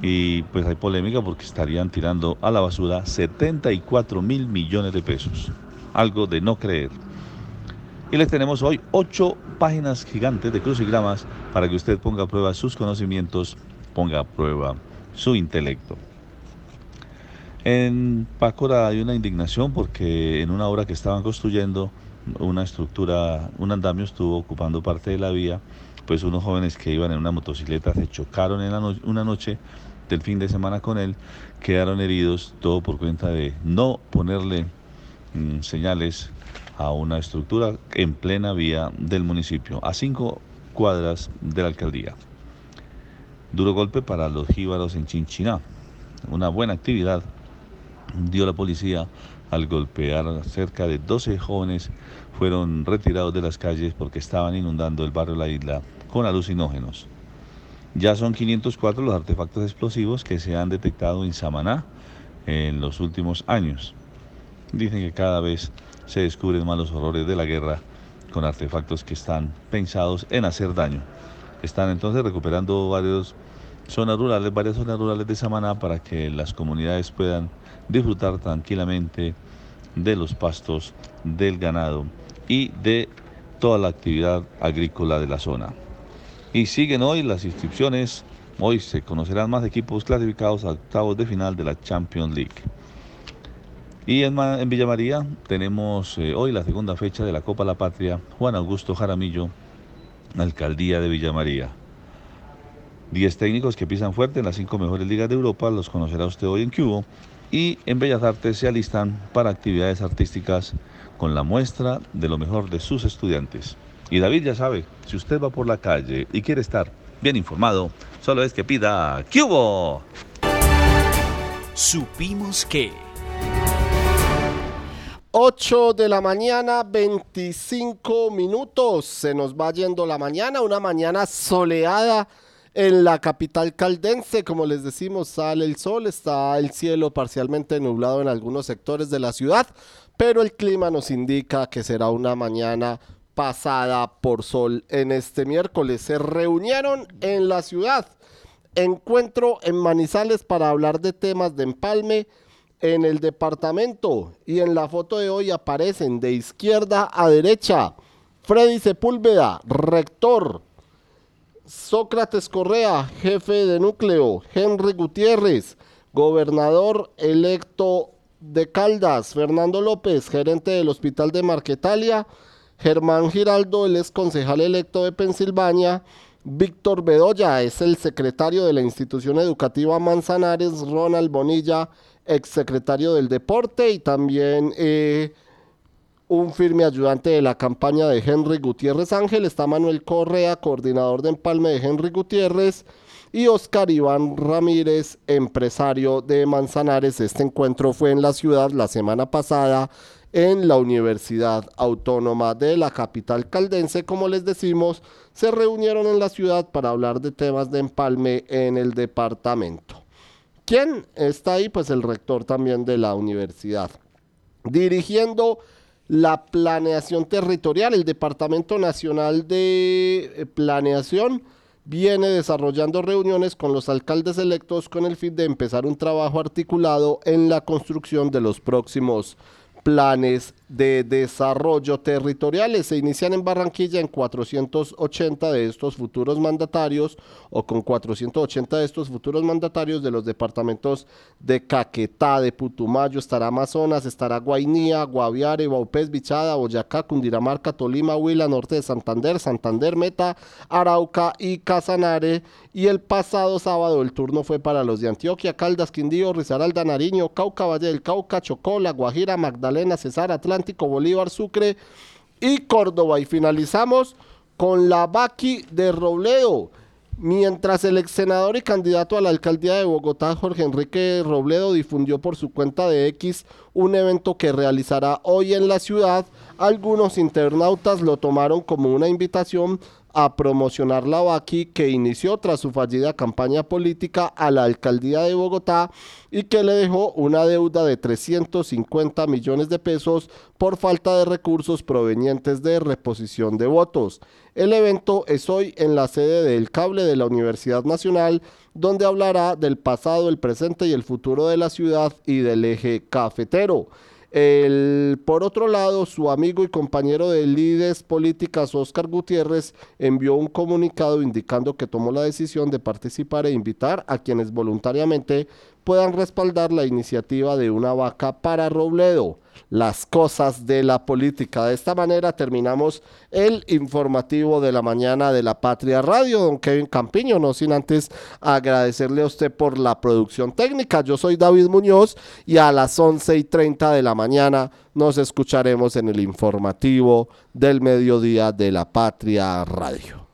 y pues hay polémica porque estarían tirando a la basura 74 mil millones de pesos. Algo de no creer. Y les tenemos hoy ocho páginas gigantes de crucigramas para que usted ponga a prueba sus conocimientos, ponga a prueba su intelecto. En Pácora hay una indignación porque en una obra que estaban construyendo, una estructura, un andamio estuvo ocupando parte de la vía, pues unos jóvenes que iban en una motocicleta se chocaron en una noche del fin de semana con él, quedaron heridos, todo por cuenta de no ponerle mm, señales a una estructura en plena vía del municipio, a cinco cuadras de la alcaldía. Duro golpe para los jíbaros en Chinchiná. Una buena actividad dio la policía al golpear cerca de 12 jóvenes fueron retirados de las calles porque estaban inundando el barrio la isla con alucinógenos. Ya son 504 los artefactos explosivos que se han detectado en Samaná en los últimos años. Dicen que cada vez se descubren más los horrores de la guerra con artefactos que están pensados en hacer daño. Están entonces recuperando varias zonas rurales, varias zonas rurales de Samaná para que las comunidades puedan disfrutar tranquilamente de los pastos, del ganado y de toda la actividad agrícola de la zona. Y siguen hoy las inscripciones. Hoy se conocerán más equipos clasificados a octavos de final de la Champions League. Y en, en Villa María tenemos eh, hoy la segunda fecha de la Copa La Patria, Juan Augusto Jaramillo, Alcaldía de Villa María. Diez técnicos que pisan fuerte en las cinco mejores ligas de Europa, los conocerá usted hoy en Cubo. Y en Bellas Artes se alistan para actividades artísticas con la muestra de lo mejor de sus estudiantes. Y David ya sabe, si usted va por la calle y quiere estar bien informado, solo es que pida Cubo. Supimos que... 8 de la mañana, 25 minutos. Se nos va yendo la mañana, una mañana soleada en la capital caldense. Como les decimos, sale el sol, está el cielo parcialmente nublado en algunos sectores de la ciudad, pero el clima nos indica que será una mañana pasada por sol en este miércoles. Se reunieron en la ciudad. Encuentro en Manizales para hablar de temas de empalme en el departamento y en la foto de hoy aparecen de izquierda a derecha Freddy Sepúlveda, rector, Sócrates Correa, jefe de núcleo, Henry Gutiérrez, gobernador electo de Caldas, Fernando López, gerente del Hospital de Marquetalia, Germán Giraldo, el ex concejal electo de Pensilvania, Víctor Bedoya es el secretario de la institución educativa Manzanares, Ronald Bonilla, exsecretario del deporte y también eh, un firme ayudante de la campaña de Henry Gutiérrez Ángel. Está Manuel Correa, coordinador de empalme de Henry Gutiérrez. Y Oscar Iván Ramírez, empresario de Manzanares. Este encuentro fue en la ciudad la semana pasada en la Universidad Autónoma de la capital caldense. Como les decimos, se reunieron en la ciudad para hablar de temas de empalme en el departamento. ¿Quién está ahí? Pues el rector también de la universidad. Dirigiendo la planeación territorial, el Departamento Nacional de eh, Planeación viene desarrollando reuniones con los alcaldes electos con el fin de empezar un trabajo articulado en la construcción de los próximos planes de desarrollo territoriales. Se inician en Barranquilla en 480 de estos futuros mandatarios o con 480 de estos futuros mandatarios de los departamentos de Caquetá, de Putumayo, estará Amazonas, estará Guainía, Guaviare, Baupés, Bichada, Boyacá, Cundinamarca, Tolima, Huila, Norte de Santander, Santander, Meta, Arauca y Casanare. Y el pasado sábado el turno fue para los de Antioquia, Caldas, Quindío, Risaralda, Nariño, Cauca, Valle del Cauca, Chocó, La Guajira, Magdalena, Cesar, Atlántico, Bolívar, Sucre y Córdoba. Y finalizamos con la Baqui de Robledo. Mientras el ex senador y candidato a la alcaldía de Bogotá, Jorge Enrique Robledo, difundió por su cuenta de X un evento que realizará hoy en la ciudad, algunos internautas lo tomaron como una invitación a promocionar la Baqui que inició tras su fallida campaña política a la alcaldía de Bogotá y que le dejó una deuda de 350 millones de pesos por falta de recursos provenientes de reposición de votos. El evento es hoy en la sede del cable de la Universidad Nacional, donde hablará del pasado, el presente y el futuro de la ciudad y del eje cafetero. El, por otro lado, su amigo y compañero de líderes políticas, Oscar Gutiérrez, envió un comunicado indicando que tomó la decisión de participar e invitar a quienes voluntariamente puedan respaldar la iniciativa de una vaca para Robledo las cosas de la política. De esta manera terminamos el informativo de la mañana de la Patria Radio, don Kevin Campiño, no sin antes agradecerle a usted por la producción técnica. Yo soy David Muñoz y a las 11 y 30 de la mañana nos escucharemos en el informativo del mediodía de la Patria Radio.